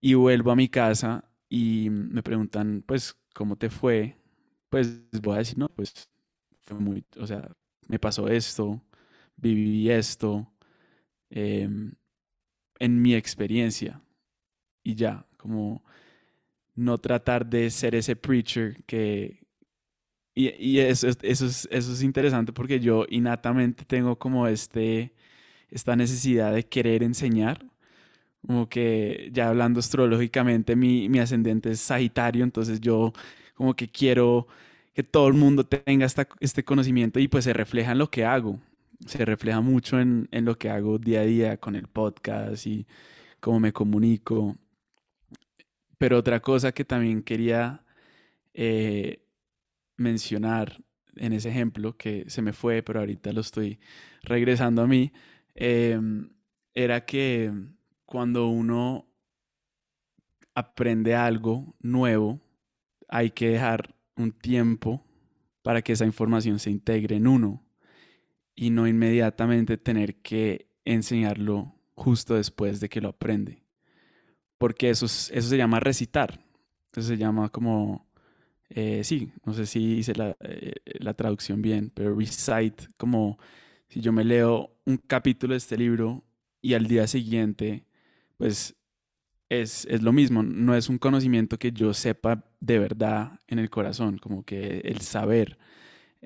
y vuelvo a mi casa y me preguntan, pues, ¿cómo te fue? Pues voy a decir, no, pues fue muy, o sea, me pasó esto, viví esto, eh, en mi experiencia. Y ya, como no tratar de ser ese preacher que... Y, eso, eso, es, eso es interesante porque yo innatamente tengo como este, esta necesidad de querer enseñar. Como que ya hablando astrológicamente, mi, mi ascendente es Sagitario, entonces yo como que quiero que todo el mundo tenga esta, este conocimiento y pues se refleja en lo que hago se refleja mucho en, lo que hago día a día con el podcast y cómo me comunico. Pero otra cosa que también quería eh, mencionar en ese ejemplo, que se me fue, pero ahorita lo estoy regresando a mí, em, era que cuando uno aprende algo nuevo, hay que dejar un tiempo para que esa información se integre en uno y no inmediatamente tener que enseñarlo justo después de que lo aprende. Porque eso, eso se llama recitar. Eso se llama como, eh, sí, no sé si hice la, eh, la, traducción bien, pero recite, como si yo me leo un capítulo de este libro y al día siguiente, pues es, es lo mismo, no es un conocimiento que yo sepa de verdad en el corazón, como que el saber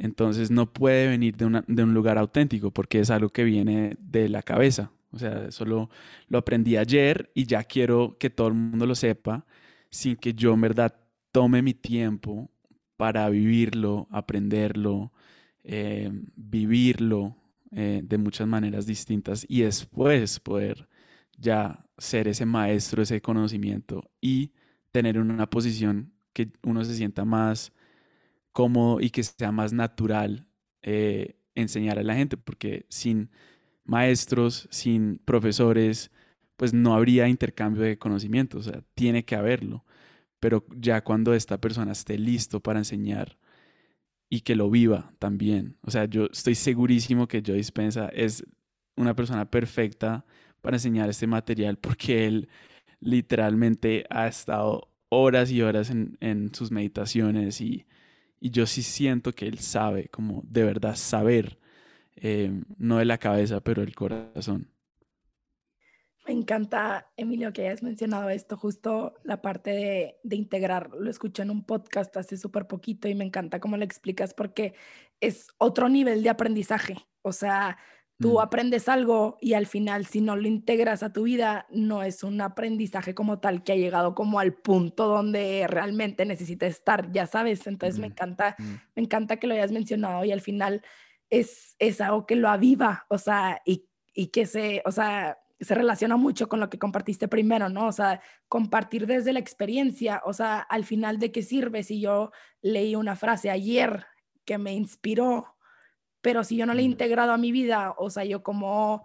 entonces no puede venir de, un lugar auténtico porque es algo que viene de la cabeza. O sea, eso lo, aprendí ayer y ya quiero que todo el mundo lo sepa sin que yo en verdad tome mi tiempo para vivirlo, aprenderlo, eh, vivirlo eh, de muchas maneras distintas y después poder ya ser ese maestro, ese conocimiento y tener una posición que uno se sienta más cómodo y que sea más natural eh, enseñar a la gente, porque sin maestros, sin profesores, pues no habría intercambio de conocimientos, o sea, tiene que haberlo, pero ya cuando esta persona esté listo para enseñar, y que lo viva también. O sea, yo estoy segurísimo que Joe Dispensa es una persona perfecta para enseñar este material porque él literalmente ha estado horas y horas en, sus meditaciones y, yo sí siento que él sabe, como de verdad saber, eh, no de la cabeza, pero del corazón. Me encanta, Emilio, que hayas mencionado esto, justo la parte de, de integrar. Lo escuché en un podcast hace súper poquito y me encanta cómo lo explicas porque es otro nivel de aprendizaje. O sea, Tú mm. aprendes algo y al final si no lo integras a tu vida, no es un aprendizaje como tal que ha llegado como al punto donde realmente necesita estar, ya sabes. Entonces me encanta, mm. me encanta que lo hayas mencionado y al final es, es algo que lo aviva, o sea, y, y que se, o sea, se relaciona mucho con lo que compartiste primero, ¿no? O sea, compartir desde la experiencia, o sea, al final de qué sirve si yo leí una frase ayer que me inspiró pero si yo no le he integrado a mi vida, o sea, yo como,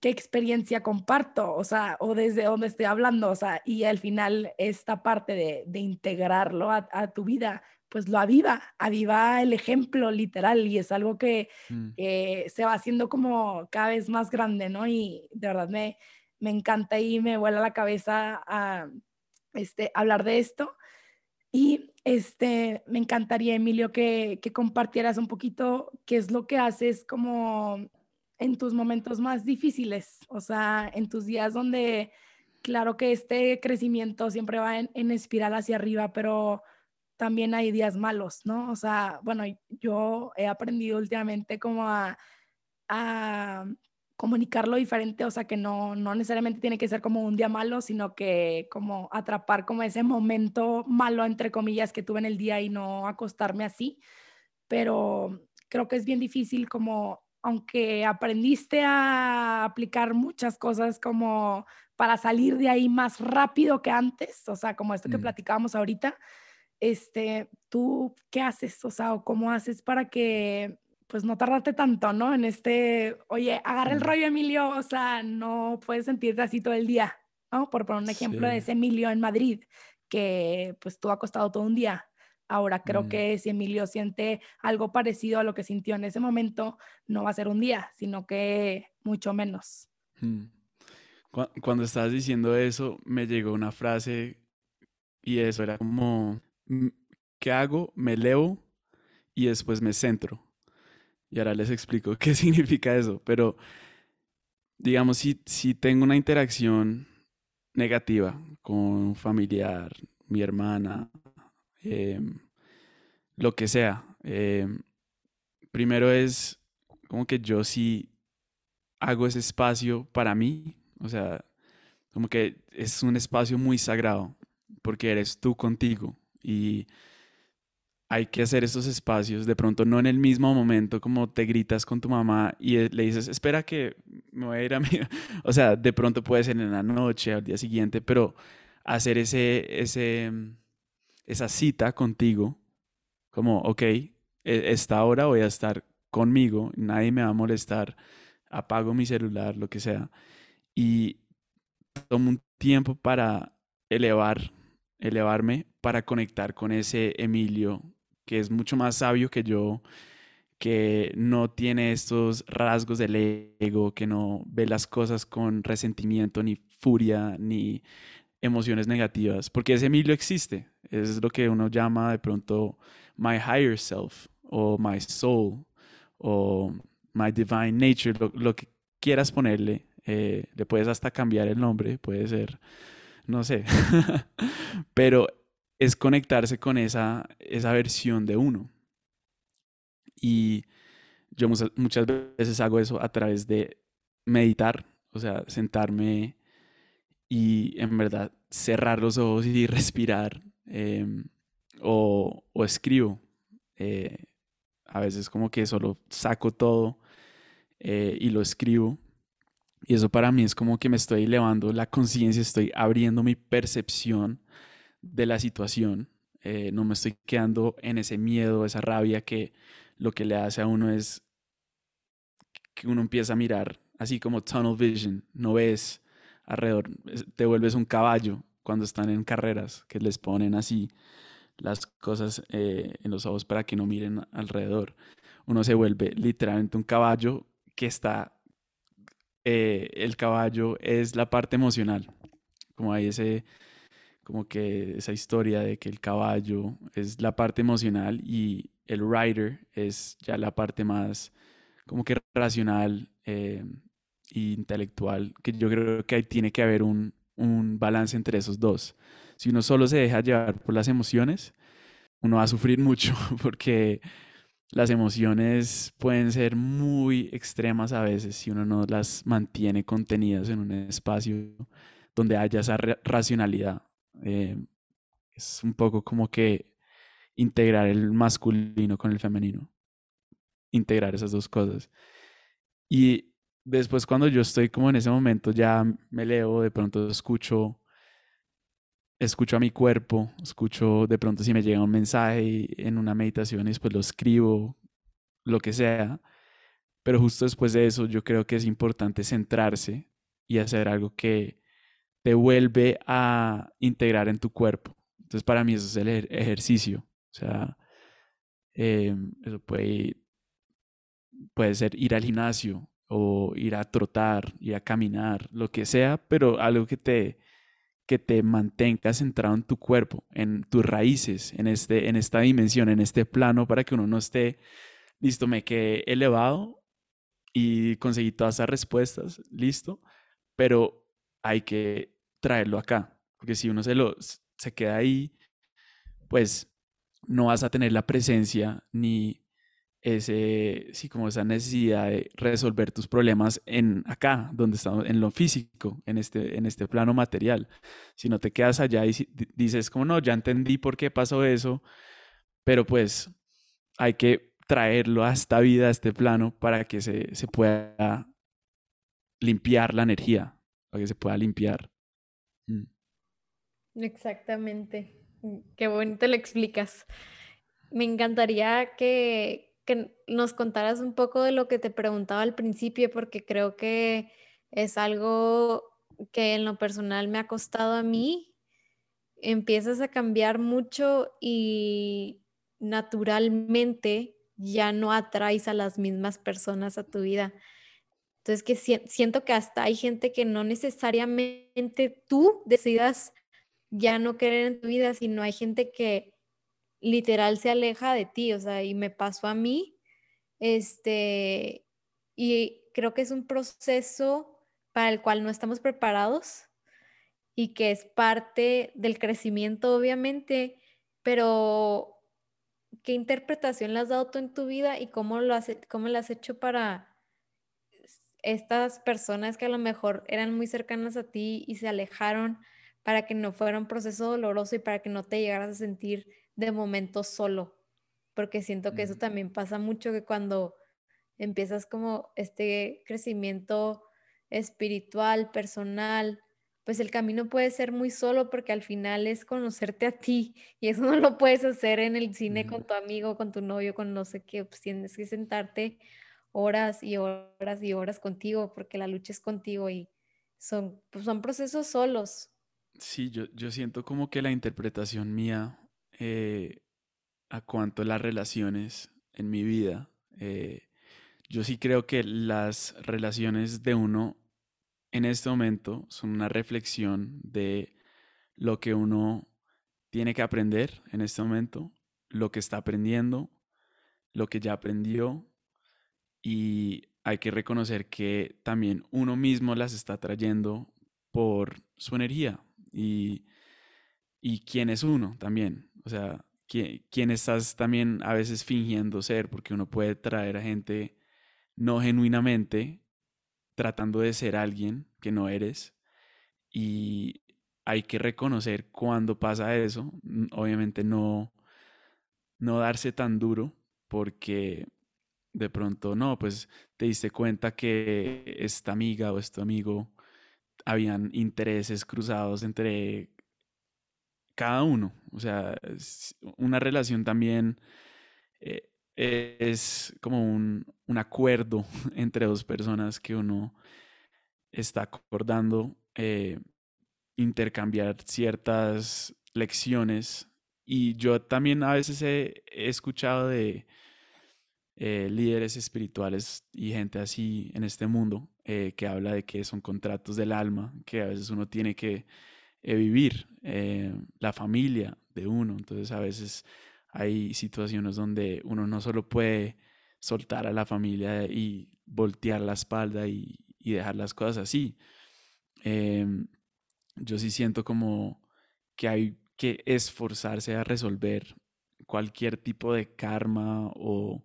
¿qué experiencia comparto? O sea, o desde dónde estoy hablando, o sea, y al final esta parte de, de integrarlo a, a, tu vida, pues lo aviva, aviva el ejemplo literal y es algo que mm. se va haciendo como cada vez más grande, ¿no? Y de verdad me, me encanta y me vuela la cabeza a este, hablar de esto. Y este, me encantaría, Emilio, que, que compartieras un poquito qué es lo que haces como en tus momentos más difíciles, o sea, en tus días donde, claro que este crecimiento siempre va en, en espiral hacia arriba, pero también hay días malos, ¿no? O sea, bueno, yo he aprendido últimamente como a, a comunicarlo diferente, o sea, que no, no necesariamente tiene que ser como un día malo, sino que como atrapar como ese momento malo, entre comillas, que tuve en el día y no acostarme así. Pero creo que es bien difícil como, aunque aprendiste a aplicar muchas cosas como para salir de ahí más rápido que antes, o sea, como esto que mm. platicábamos ahorita, este, ¿tú qué haces? O sea, o cómo haces para que pues no tardarte tanto, ¿no? En este, oye, agarra el rollo, Emilio, o sea, no puedes sentirte así todo el día, ¿no? Por poner un ejemplo de ese Emilio en Madrid, que pues tú ha costado todo un día. Ahora creo mm. que si Emilio siente algo parecido a lo que sintió en ese momento, no va a ser un día, sino que mucho menos. Mm. Cuando estabas diciendo eso, me llegó una frase y eso era como, ¿qué hago? Me leo y después me centro. Y ahora les explico qué significa eso. Pero, digamos, si, si tengo una interacción negativa con un familiar, mi hermana, em, lo que sea, em, primero es como que yo sí hago ese espacio para mí, o sea, como que es un espacio muy sagrado, porque eres tú contigo y hay que hacer estos espacios, de pronto no en el mismo momento como te gritas con tu mamá y eh, le dices, espera que me voy a ir a mi... O sea, de pronto puede ser en la noche, al día siguiente, pero hacer ese, ese, esa cita contigo, como, ok, e, esta hora voy a estar conmigo, nadie me va a molestar, apago mi celular, lo que sea, y tomo un tiempo para elevar, elevarme, para conectar con ese Emilio que es mucho más sabio que yo, que no tiene estos rasgos del ego, que no ve las cosas con resentimiento, ni furia, ni emociones negativas, porque ese Emilio existe, es lo que uno llama de pronto my higher self o my soul o my divine nature, lo, que quieras ponerle, eh, le puedes hasta cambiar el nombre, puede ser, no sé, pero es conectarse con esa, esa versión de uno. Y yo muchas veces hago eso a través de meditar, o sea, sentarme y en verdad cerrar los ojos y respirar, em, o, escribo. Eh, a veces como que solo saco todo eh, y lo escribo. Y eso para mí es como que me estoy elevando la conciencia, estoy abriendo mi percepción de la situación. Eh, no me estoy quedando en ese miedo, esa rabia que lo que le hace a uno es que uno empieza a mirar así como tunnel vision, no ves alrededor, te vuelves un caballo cuando están en carreras, que les ponen así las cosas eh, en los ojos para que no miren alrededor. Uno se vuelve literalmente un caballo que está, eh, el caballo es la parte emocional, como hay ese, como que esa historia de que el caballo es la parte emocional y el rider es ya la parte más como que racional e intelectual, que yo creo que ahí tiene que haber un, un balance entre esos dos. Si uno solo se deja llevar por las emociones, uno va a sufrir mucho porque las emociones pueden ser muy extremas a veces si uno no las mantiene contenidas en un espacio donde haya esa racionalidad. Eh, es un poco como que integrar el masculino con el femenino. Integrar esas dos cosas. Y después cuando yo estoy como en ese momento ya me leo, de pronto escucho escucho a mi cuerpo, escucho de pronto si me llega un mensaje en una meditación y después lo escribo, lo que sea. Pero justo después de eso yo creo que es importante centrarse y hacer algo que te vuelve a integrar en tu cuerpo. Entonces para mí eso es el ejercicio. O sea, em, eso puede, puede ser ir al gimnasio o ir a trotar, ir a caminar, lo que sea, pero algo que te, que te mantenga centrado en tu cuerpo, en tus raíces, en, este, en esta dimensión, en este plano, para que uno no esté, listo, me quedé elevado y conseguí todas esas respuestas, listo, pero hay que traerlo acá, porque si uno se, lo, se queda ahí, pues no vas a tener la presencia ni ese, sí, como esa necesidad de resolver tus problemas en acá, donde estamos, en lo físico, en este, en este plano material. Si no te quedas allá y dices como, no, ya entendí por qué pasó eso, pero pues hay que traerlo a esta vida, a este plano, para que se, se pueda limpiar la energía, para que se pueda limpiar. Mm. Exactamente. Qué bonito lo explicas. Me encantaría que, que nos contaras un poco de lo que te preguntaba al principio, porque creo que es algo que en lo personal me ha costado a mí. Empiezas a cambiar mucho y naturalmente ya no atraes a las mismas personas a tu vida. Entonces que siento que hasta hay gente que no necesariamente tú decidas ya no querer en tu vida, sino hay gente que literal se aleja de ti, o sea, y me pasó a mí, este, y creo que es un proceso para el cual no estamos preparados y que es parte del crecimiento, obviamente, pero ¿qué interpretación le has dado tú en tu vida y cómo lo cómo lo has hecho para estas personas que a lo mejor eran muy cercanas a ti y se alejaron para que no fuera un proceso doloroso y para que no te llegaras a sentir de momento solo, porque siento que eso también pasa mucho, que cuando empiezas como este crecimiento espiritual, personal, pues el camino puede ser muy solo porque al final es conocerte a ti y eso no lo puedes hacer en el cine con tu amigo, con tu novio, con no sé qué, pues tienes que sentarte horas y horas y horas contigo porque la lucha es contigo y son, pues son procesos solos. Sí, yo, yo siento como que la interpretación mía eh, a cuanto las relaciones en mi vida, eh, yo sí creo que las relaciones de uno en este momento son una reflexión de lo que uno tiene que aprender en este momento, lo que está aprendiendo, lo que ya aprendió y hay que reconocer que también uno mismo las está trayendo por su energía y, y quién es uno también. O sea, ¿quién, estás también a veces fingiendo ser? Porque uno puede traer a gente no genuinamente tratando de ser alguien que no eres y hay que reconocer cuando pasa eso, obviamente no, no darse tan duro porque de pronto no, pues te diste cuenta que esta amiga o este amigo habían intereses cruzados entre cada uno. O sea, una relación también eh, es como un, acuerdo entre dos personas que uno está acordando eh, intercambiar ciertas lecciones y yo también a veces he, escuchado de eh, líderes espirituales y gente así en este mundo eh, que habla de que son contratos del alma, que a veces uno tiene que eh, vivir, la familia de uno. Entonces a veces hay situaciones donde uno no solo puede soltar a la familia y voltear la espalda y, y dejar las cosas así. Em, yo sí siento como que hay que esforzarse a resolver cualquier tipo de karma o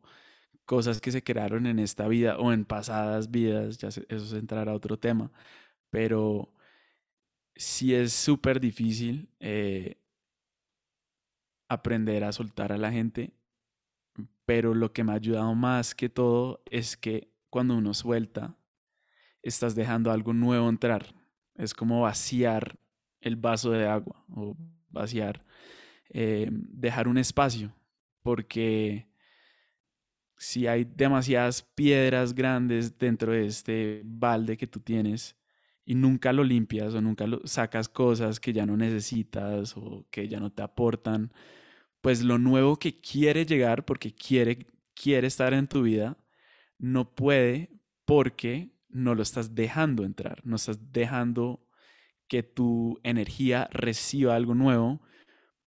cosas que se crearon en esta vida o en pasadas vidas, ya eso es entrar a otro tema, pero sí es súper difícil eh, aprender a soltar a la gente, pero lo que me ha ayudado más que todo es que cuando uno suelta, estás dejando algo nuevo entrar. Es como vaciar el vaso de agua o vaciar, eh, dejar un espacio, porque si hay demasiadas piedras grandes dentro de este balde que tú tienes y nunca lo limpias o nunca lo, sacas cosas que ya no necesitas o que ya no te aportan, pues lo nuevo que quiere llegar porque quiere, quiere estar en tu vida, no puede porque no lo estás dejando entrar, no estás dejando que tu energía reciba algo nuevo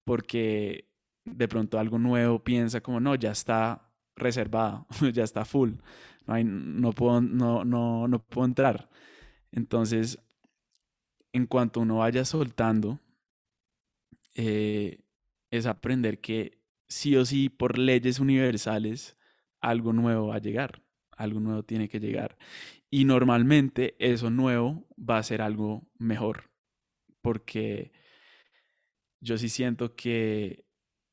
porque de pronto algo nuevo piensa como, no, ya está reservado, ya está full, no, hay, no, puedo, no, no, no puedo entrar. Entonces, en cuanto uno vaya soltando, eh, es aprender que sí o sí, por leyes universales, algo nuevo va a llegar, algo nuevo tiene que llegar. Y normalmente eso nuevo va a ser algo mejor, porque yo sí siento que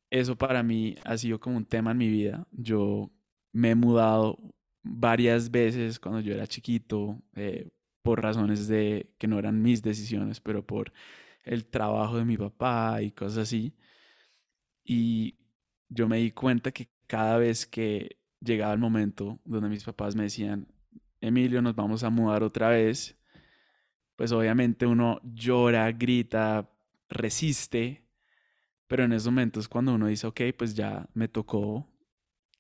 eso para mí ha sido como un tema en mi vida. Yo me he mudado varias veces cuando yo era chiquito, eh, por razones de que no eran mis decisiones, pero por el trabajo de mi papá y cosas así. Y yo me di cuenta que cada vez que llegaba el momento donde mis papás me decían, Emilio, nos vamos a mudar otra vez, pues obviamente uno llora, grita, resiste, pero en esos momentos cuando uno dice, ok, pues ya me tocó,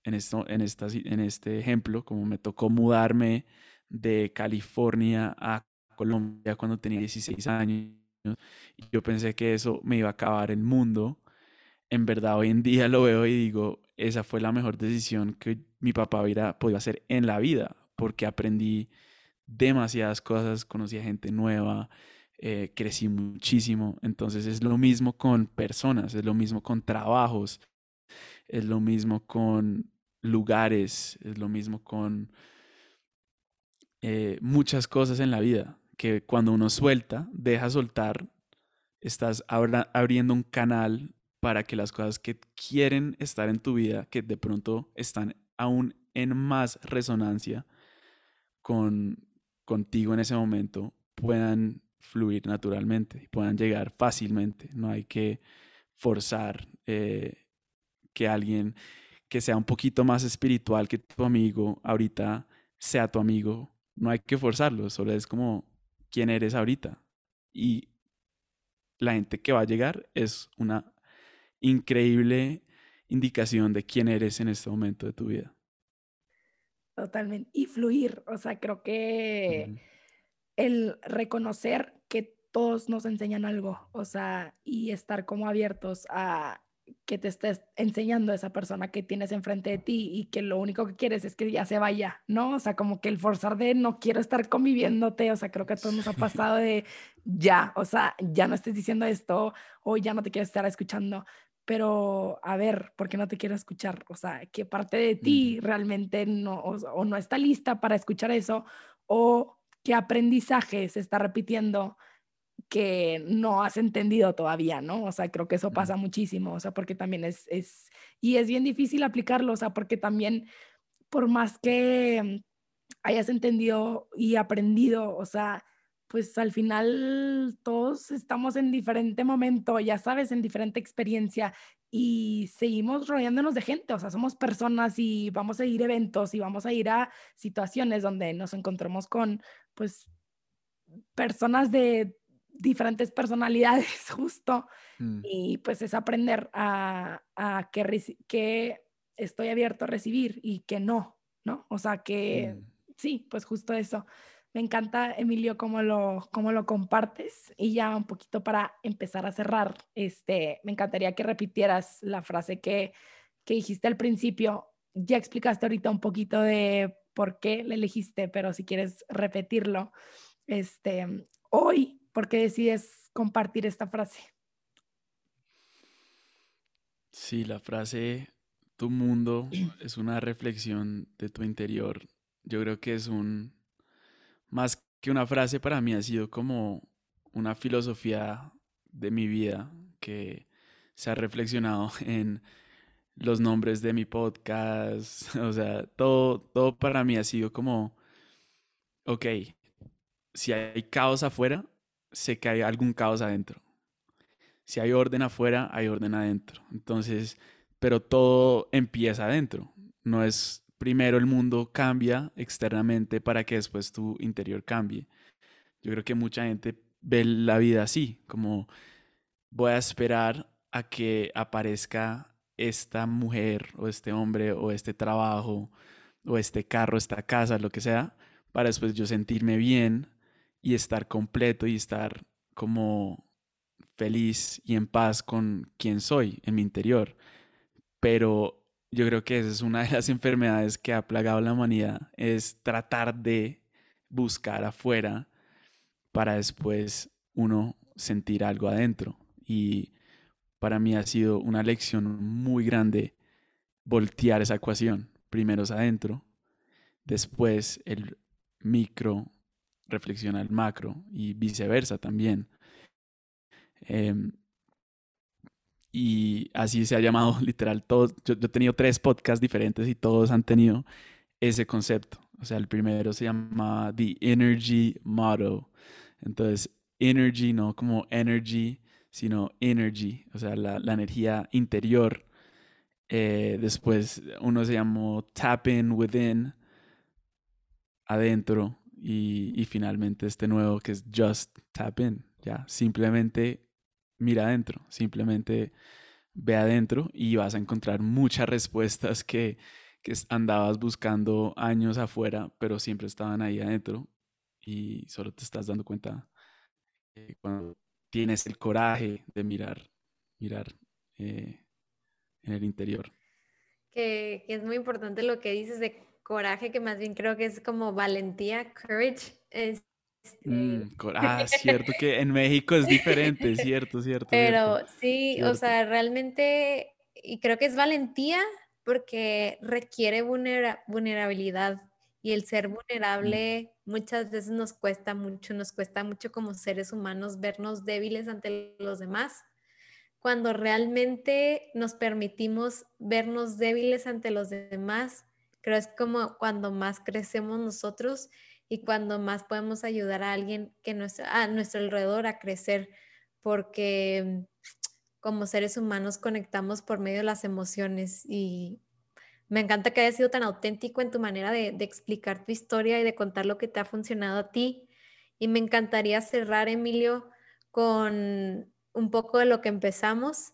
en, esto, en, esta, en este ejemplo, como me tocó mudarme de California a Colombia cuando tenía 16 años, y yo pensé que eso me iba a acabar el mundo, en verdad hoy en día lo veo y digo, esa fue la mejor decisión que mi papá hubiera podido hacer en la vida, porque aprendí demasiadas cosas, conocí a gente nueva, eh, crecí muchísimo. Entonces es lo mismo con personas, es lo mismo con trabajos, es lo mismo con lugares, es lo mismo con eh, muchas cosas en la vida, que cuando uno suelta, deja soltar, estás abriendo un canal para que las cosas que quieren estar en tu vida, que de pronto están aún en más resonancia con contigo en ese momento, puedan fluir naturalmente y puedan llegar fácilmente. No hay que forzar eh, que alguien que sea un poquito más espiritual que tu amigo ahorita sea tu amigo. No hay que forzarlo, solo es como quién eres ahorita. Y la gente que va a llegar es una increíble indicación de quién eres en este momento de tu vida. Totalmente. Y fluir, o sea, creo que el reconocer que todos nos enseñan algo, o sea, y estar como abiertos a que te estés enseñando a esa persona que tienes enfrente de ti y que lo único que quieres es que ya se vaya, ¿no? O sea, como que el forzar de no quiero estar conviviéndote, o sea, creo que a todos nos ha pasado de ya, o sea, ya no estés diciendo esto o ya no te quiero estar escuchando, pero a ver, ¿por qué no te quiero escuchar? O sea, ¿qué parte de ti realmente no, o no está lista para escuchar eso? O qué aprendizaje se está repitiendo que no has entendido todavía, ¿no? O sea, creo que eso pasa muchísimo, o sea, porque también es, es, y es bien difícil aplicarlo, o sea, porque también, por más que hayas entendido y aprendido, o sea, pues al final todos estamos en diferente momento, ya sabes, en diferente experiencia y seguimos rodeándonos de gente, o sea, somos personas y vamos a ir a eventos y vamos a ir a situaciones donde nos encontremos con, pues, personas de diferentes personalidades, justo. Mm. Y pues es aprender a, a que, que estoy abierto a recibir y que no, ¿no? O sea, que mm. sí, pues justo eso. Me encanta, Emilio, cómo lo, cómo lo compartes. Y ya un poquito para empezar a cerrar, este, me encantaría que repitieras la frase que, que dijiste al principio. Ya explicaste ahorita un poquito de por qué le elegiste, pero si quieres repetirlo, este, hoy, ¿por qué decides compartir esta frase? Sí, la frase tu mundo es una reflexión de tu interior. Yo creo que es un, más que una frase para mí, ha sido como una filosofía de mi vida que se ha reflexionado en los nombres de mi podcast, o sea, todo, todo para mí ha sido como, ok, si hay caos afuera, sé que hay algún caos adentro. Si hay orden afuera, hay orden adentro. Entonces, pero todo empieza adentro. No es primero el mundo cambia externamente para que después tu interior cambie. Yo creo que mucha gente ve la vida así, como voy a esperar a que aparezca esta mujer o este hombre o este trabajo o este carro, esta casa, lo que sea, para después yo sentirme bien y estar completo y estar como feliz y en paz con quien soy en mi interior. Pero yo creo que esa es una de las enfermedades que ha plagado la humanidad, es tratar de buscar afuera para después uno sentir algo adentro. Y para mí ha sido una lección muy grande voltear esa ecuación. Primero es adentro, después el micro reflexiona el macro y viceversa también. Em, y así se ha llamado literal todos. Yo, he tenido tres podcasts diferentes y todos han tenido ese concepto. O sea, el primero se llama The Energy Model. Entonces, energy no como energy, sino energy, o sea, la, la energía interior. Eh, después uno se llamó Tap In Within, adentro. Y, y finalmente este nuevo que es Just Tap In. Ya, simplemente mira adentro, simplemente ve adentro y vas a encontrar muchas respuestas que, que andabas buscando años afuera, pero siempre estaban ahí adentro y solo te estás dando cuenta cuando tienes el coraje de mirar, mirar eh, en el interior. Que, que, es muy importante lo que dices de coraje, que más bien creo que es como valentía, courage. Es, mm, ah, cierto que en México es diferente, cierto, cierto. Pero sí, o sea, realmente, y creo que es valentía porque requiere vulnerabilidad y el ser mm. vulnerable muchas veces nos cuesta mucho, nos cuesta mucho como seres humanos vernos débiles ante los demás. Cuando realmente nos permitimos vernos débiles ante los demás, creo es como cuando más crecemos nosotros y cuando más podemos ayudar a alguien que a nuestro alrededor a crecer, porque como seres humanos conectamos por medio de las emociones y me encanta que hayas sido tan auténtico en tu manera de, de explicar tu historia y de contar lo que te ha funcionado a ti. Y me encantaría cerrar, Emilio, con un poco de lo que empezamos,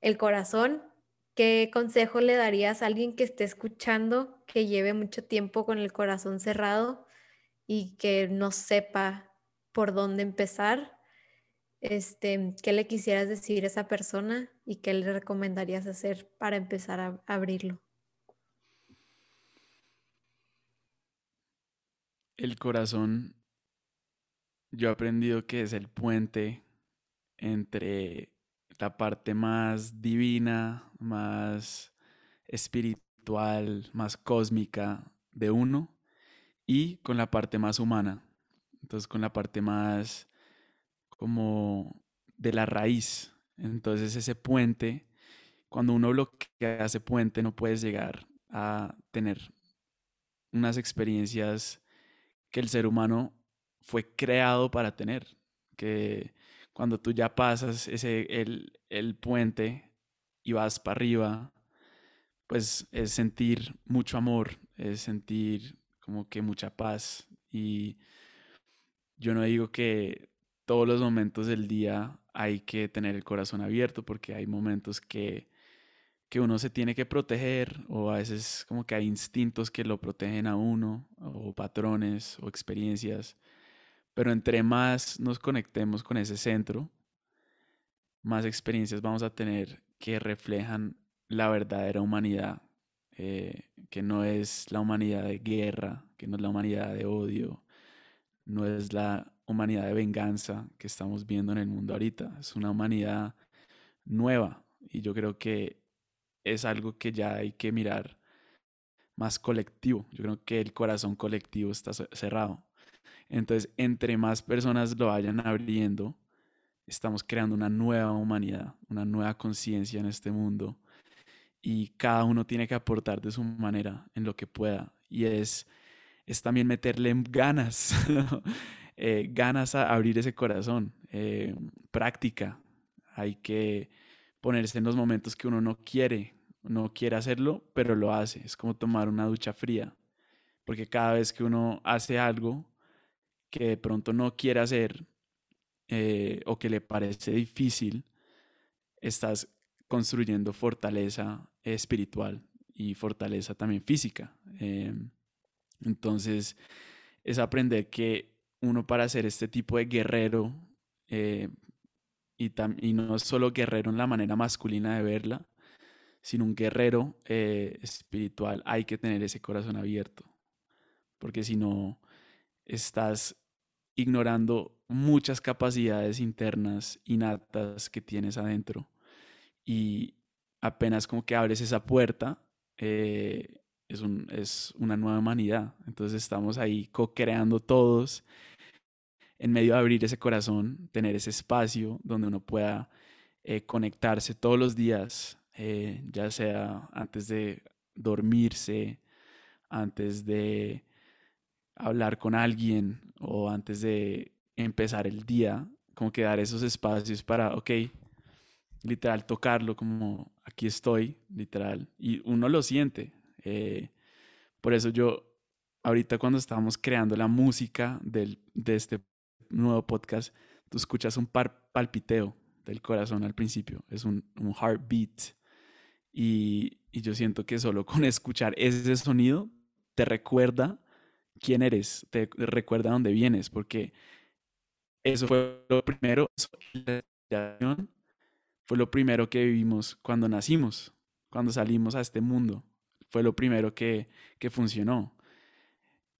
el corazón. ¿Qué consejo le darías a alguien que esté escuchando, que lleve mucho tiempo con el corazón cerrado y que no sepa por dónde empezar, este, ¿qué le quisieras decir a esa persona y qué le recomendarías hacer para empezar a abrirlo? El corazón, yo he aprendido que es el puente entre la parte más divina, más espiritual, más cósmica de uno y con la parte más humana. Entonces con la parte más como de la raíz. Entonces ese puente, cuando uno bloquea ese puente no puedes llegar a tener unas experiencias que el ser humano fue creado para tener. Que cuando tú ya pasas ese, el, el puente y vas para arriba, pues es sentir mucho amor, es sentir como que mucha paz. Y yo no digo que todos los momentos del día hay que tener el corazón abierto porque hay momentos que, que uno se tiene que proteger o a veces como que hay instintos que lo protegen a uno o patrones o experiencias. Pero entre más nos conectemos con ese centro, más experiencias vamos a tener que reflejan la verdadera humanidad, eh, que no es la humanidad de guerra, que no es la humanidad de odio, no es la humanidad de venganza que estamos viendo en el mundo ahorita, es una humanidad nueva y yo creo que es algo que ya hay que mirar más colectivo, yo creo que el corazón colectivo está cerrado. Entonces, entre más personas lo vayan abriendo, estamos creando una nueva humanidad, una nueva conciencia en este mundo y cada uno tiene que aportar de su manera en lo que pueda. Y es, es también meterle ganas, eh, ganas a abrir ese corazón, eh, práctica, hay que ponerse en los momentos que uno no quiere, no quiere hacerlo, pero lo hace, es como tomar una ducha fría, porque cada vez que uno hace algo que de pronto no quiere hacer, eh, o que le parece difícil, estás construyendo fortaleza espiritual y fortaleza también física. Em, entonces, es aprender que uno para ser este tipo de guerrero, eh, y, y, no solo guerrero en la manera masculina de verla, sino un guerrero eh, espiritual, hay que tener ese corazón abierto, porque si no, estás ignorando muchas capacidades internas innatas que tienes adentro y apenas como que abres esa puerta, eh, es, un, es una nueva humanidad. Entonces estamos ahí co-creando todos en medio de abrir ese corazón, tener ese espacio donde uno pueda eh, conectarse todos los días, eh, ya sea antes de dormirse, antes de hablar con alguien o antes de empezar el día, como que dar esos espacios para, ok, literal, tocarlo como aquí estoy, literal, y uno lo siente. Eh, por eso yo, ahorita cuando estábamos creando la música del, de este nuevo podcast, tú escuchas un par palpiteo del corazón al principio, es un, un heartbeat. Y, y yo siento que solo con escuchar ese sonido te recuerda quién eres, te recuerda dónde vienes, porque eso fue lo primero, fue lo primero que vivimos cuando nacimos, cuando salimos a este mundo. Fue lo primero que, que funcionó,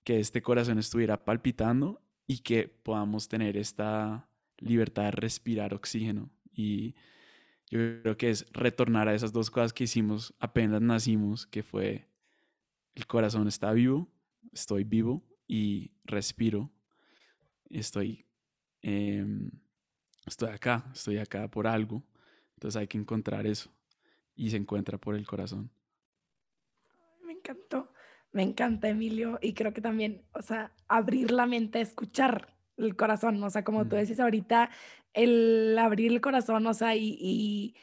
que este corazón estuviera palpitando y que podamos tener esta libertad de respirar oxígeno. Y yo creo que es retornar a esas dos cosas que hicimos apenas nacimos, que fue el corazón está vivo, estoy vivo y respiro. Estoy Em, estoy acá, estoy acá por algo. Entonces hay que encontrar eso. Y se encuentra por el corazón. Me encantó, me encanta Emilio. Y creo que también, o sea, abrir la mente, escuchar el corazón. O sea, como tú decís ahorita, el abrir el corazón, o sea, y, y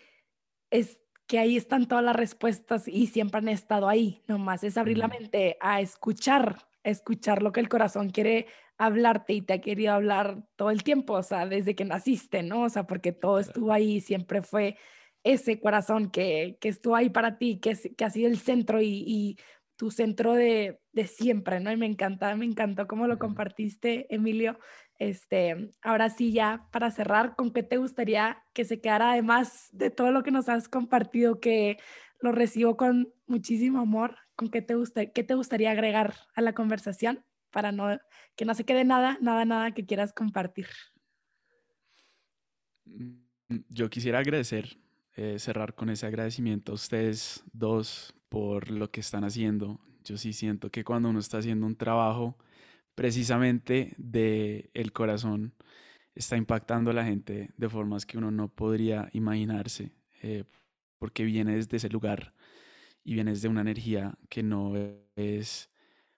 es que ahí están todas las respuestas y siempre han estado ahí. Nomás es abrir la mente a escuchar, escuchar lo que el corazón quiere hablarte y te ha querido hablar todo el tiempo, o sea, desde que naciste, ¿no? O sea, porque todo estuvo ahí, siempre fue ese corazón que, que estuvo ahí para ti, que, que ha sido el centro y, y tu centro de, de, siempre, ¿no? Y me encanta, me encantó cómo lo compartiste, Emilio. Este, ahora sí, ya para cerrar, ¿con qué te gustaría que se quedara, además de todo lo que nos has compartido, que lo recibo con muchísimo amor? ¿Con qué te, gusta, qué te gustaría agregar a la conversación? Para no, que no se quede nada, nada, nada que quieras compartir. Mm, yo quisiera agradecer, eh, cerrar con ese agradecimiento a ustedes dos por lo que están haciendo. Yo sí siento que cuando uno está haciendo un trabajo precisamente de el corazón, está impactando a la gente de formas que uno no podría imaginarse, eh, porque viene desde ese lugar y viene desde una energía que no es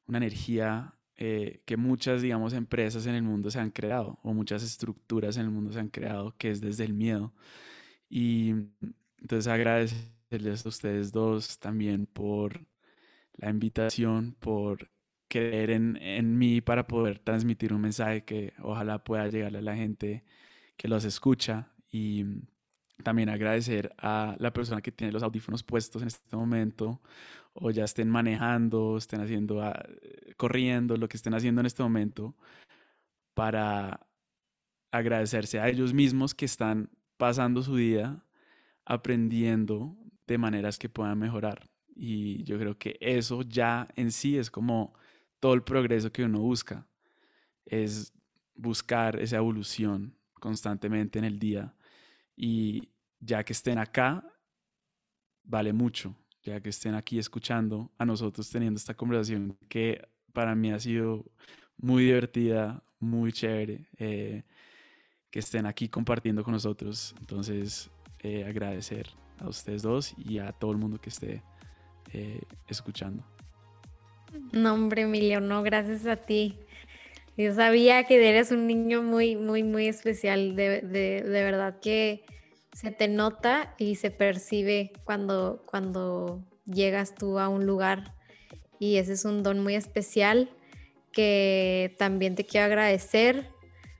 una energía eh, que muchas, digamos, empresas en el mundo se han creado o muchas estructuras en el mundo se han creado, que es desde el miedo. Y entonces agradecerles a ustedes dos también por la invitación, por creer en, en mí para poder transmitir un mensaje que ojalá pueda llegarle a la gente que los escucha Y también agradecer a la persona que tiene los audífonos puestos en este momento o ya estén manejando, estén haciendo, ah, corriendo, lo que estén haciendo en este momento para agradecerse a ellos mismos que están pasando su día aprendiendo de maneras que puedan mejorar. Y yo creo que eso ya en sí es como todo el progreso que uno busca, es buscar esa evolución constantemente en el día. Y ya que estén acá, vale mucho, ya que estén aquí escuchando a nosotros teniendo esta conversación que para mí ha sido muy divertida, muy chévere, eh, que estén aquí compartiendo con nosotros. Entonces, eh, agradecer a ustedes dos y a todo el mundo que esté eh, escuchando. No, hombre, Emilio, no, gracias a ti. Yo sabía que eres un niño muy, muy, muy especial. De, de, de verdad que se te nota y se percibe cuando, cuando llegas tú a un lugar. Y ese es un don muy especial que también te quiero agradecer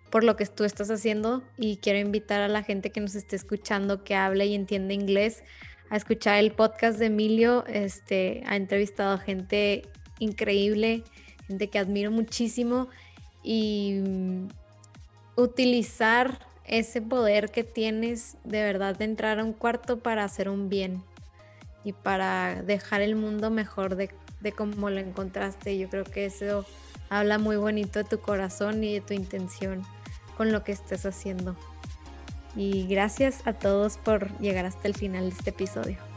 por lo que tú estás haciendo y quiero invitar a la gente que nos esté escuchando que hable y entiende inglés a escuchar el podcast de Emilio. Este, ha entrevistado a gente increíble, gente que admiro muchísimo y mm, utilizar ese poder que tienes de verdad de entrar a un cuarto para hacer un bien y para dejar el mundo mejor de, cómo lo encontraste. Yo creo que eso habla muy bonito de tu corazón y de tu intención con lo que estés haciendo. Y gracias a todos por llegar hasta el final de este episodio.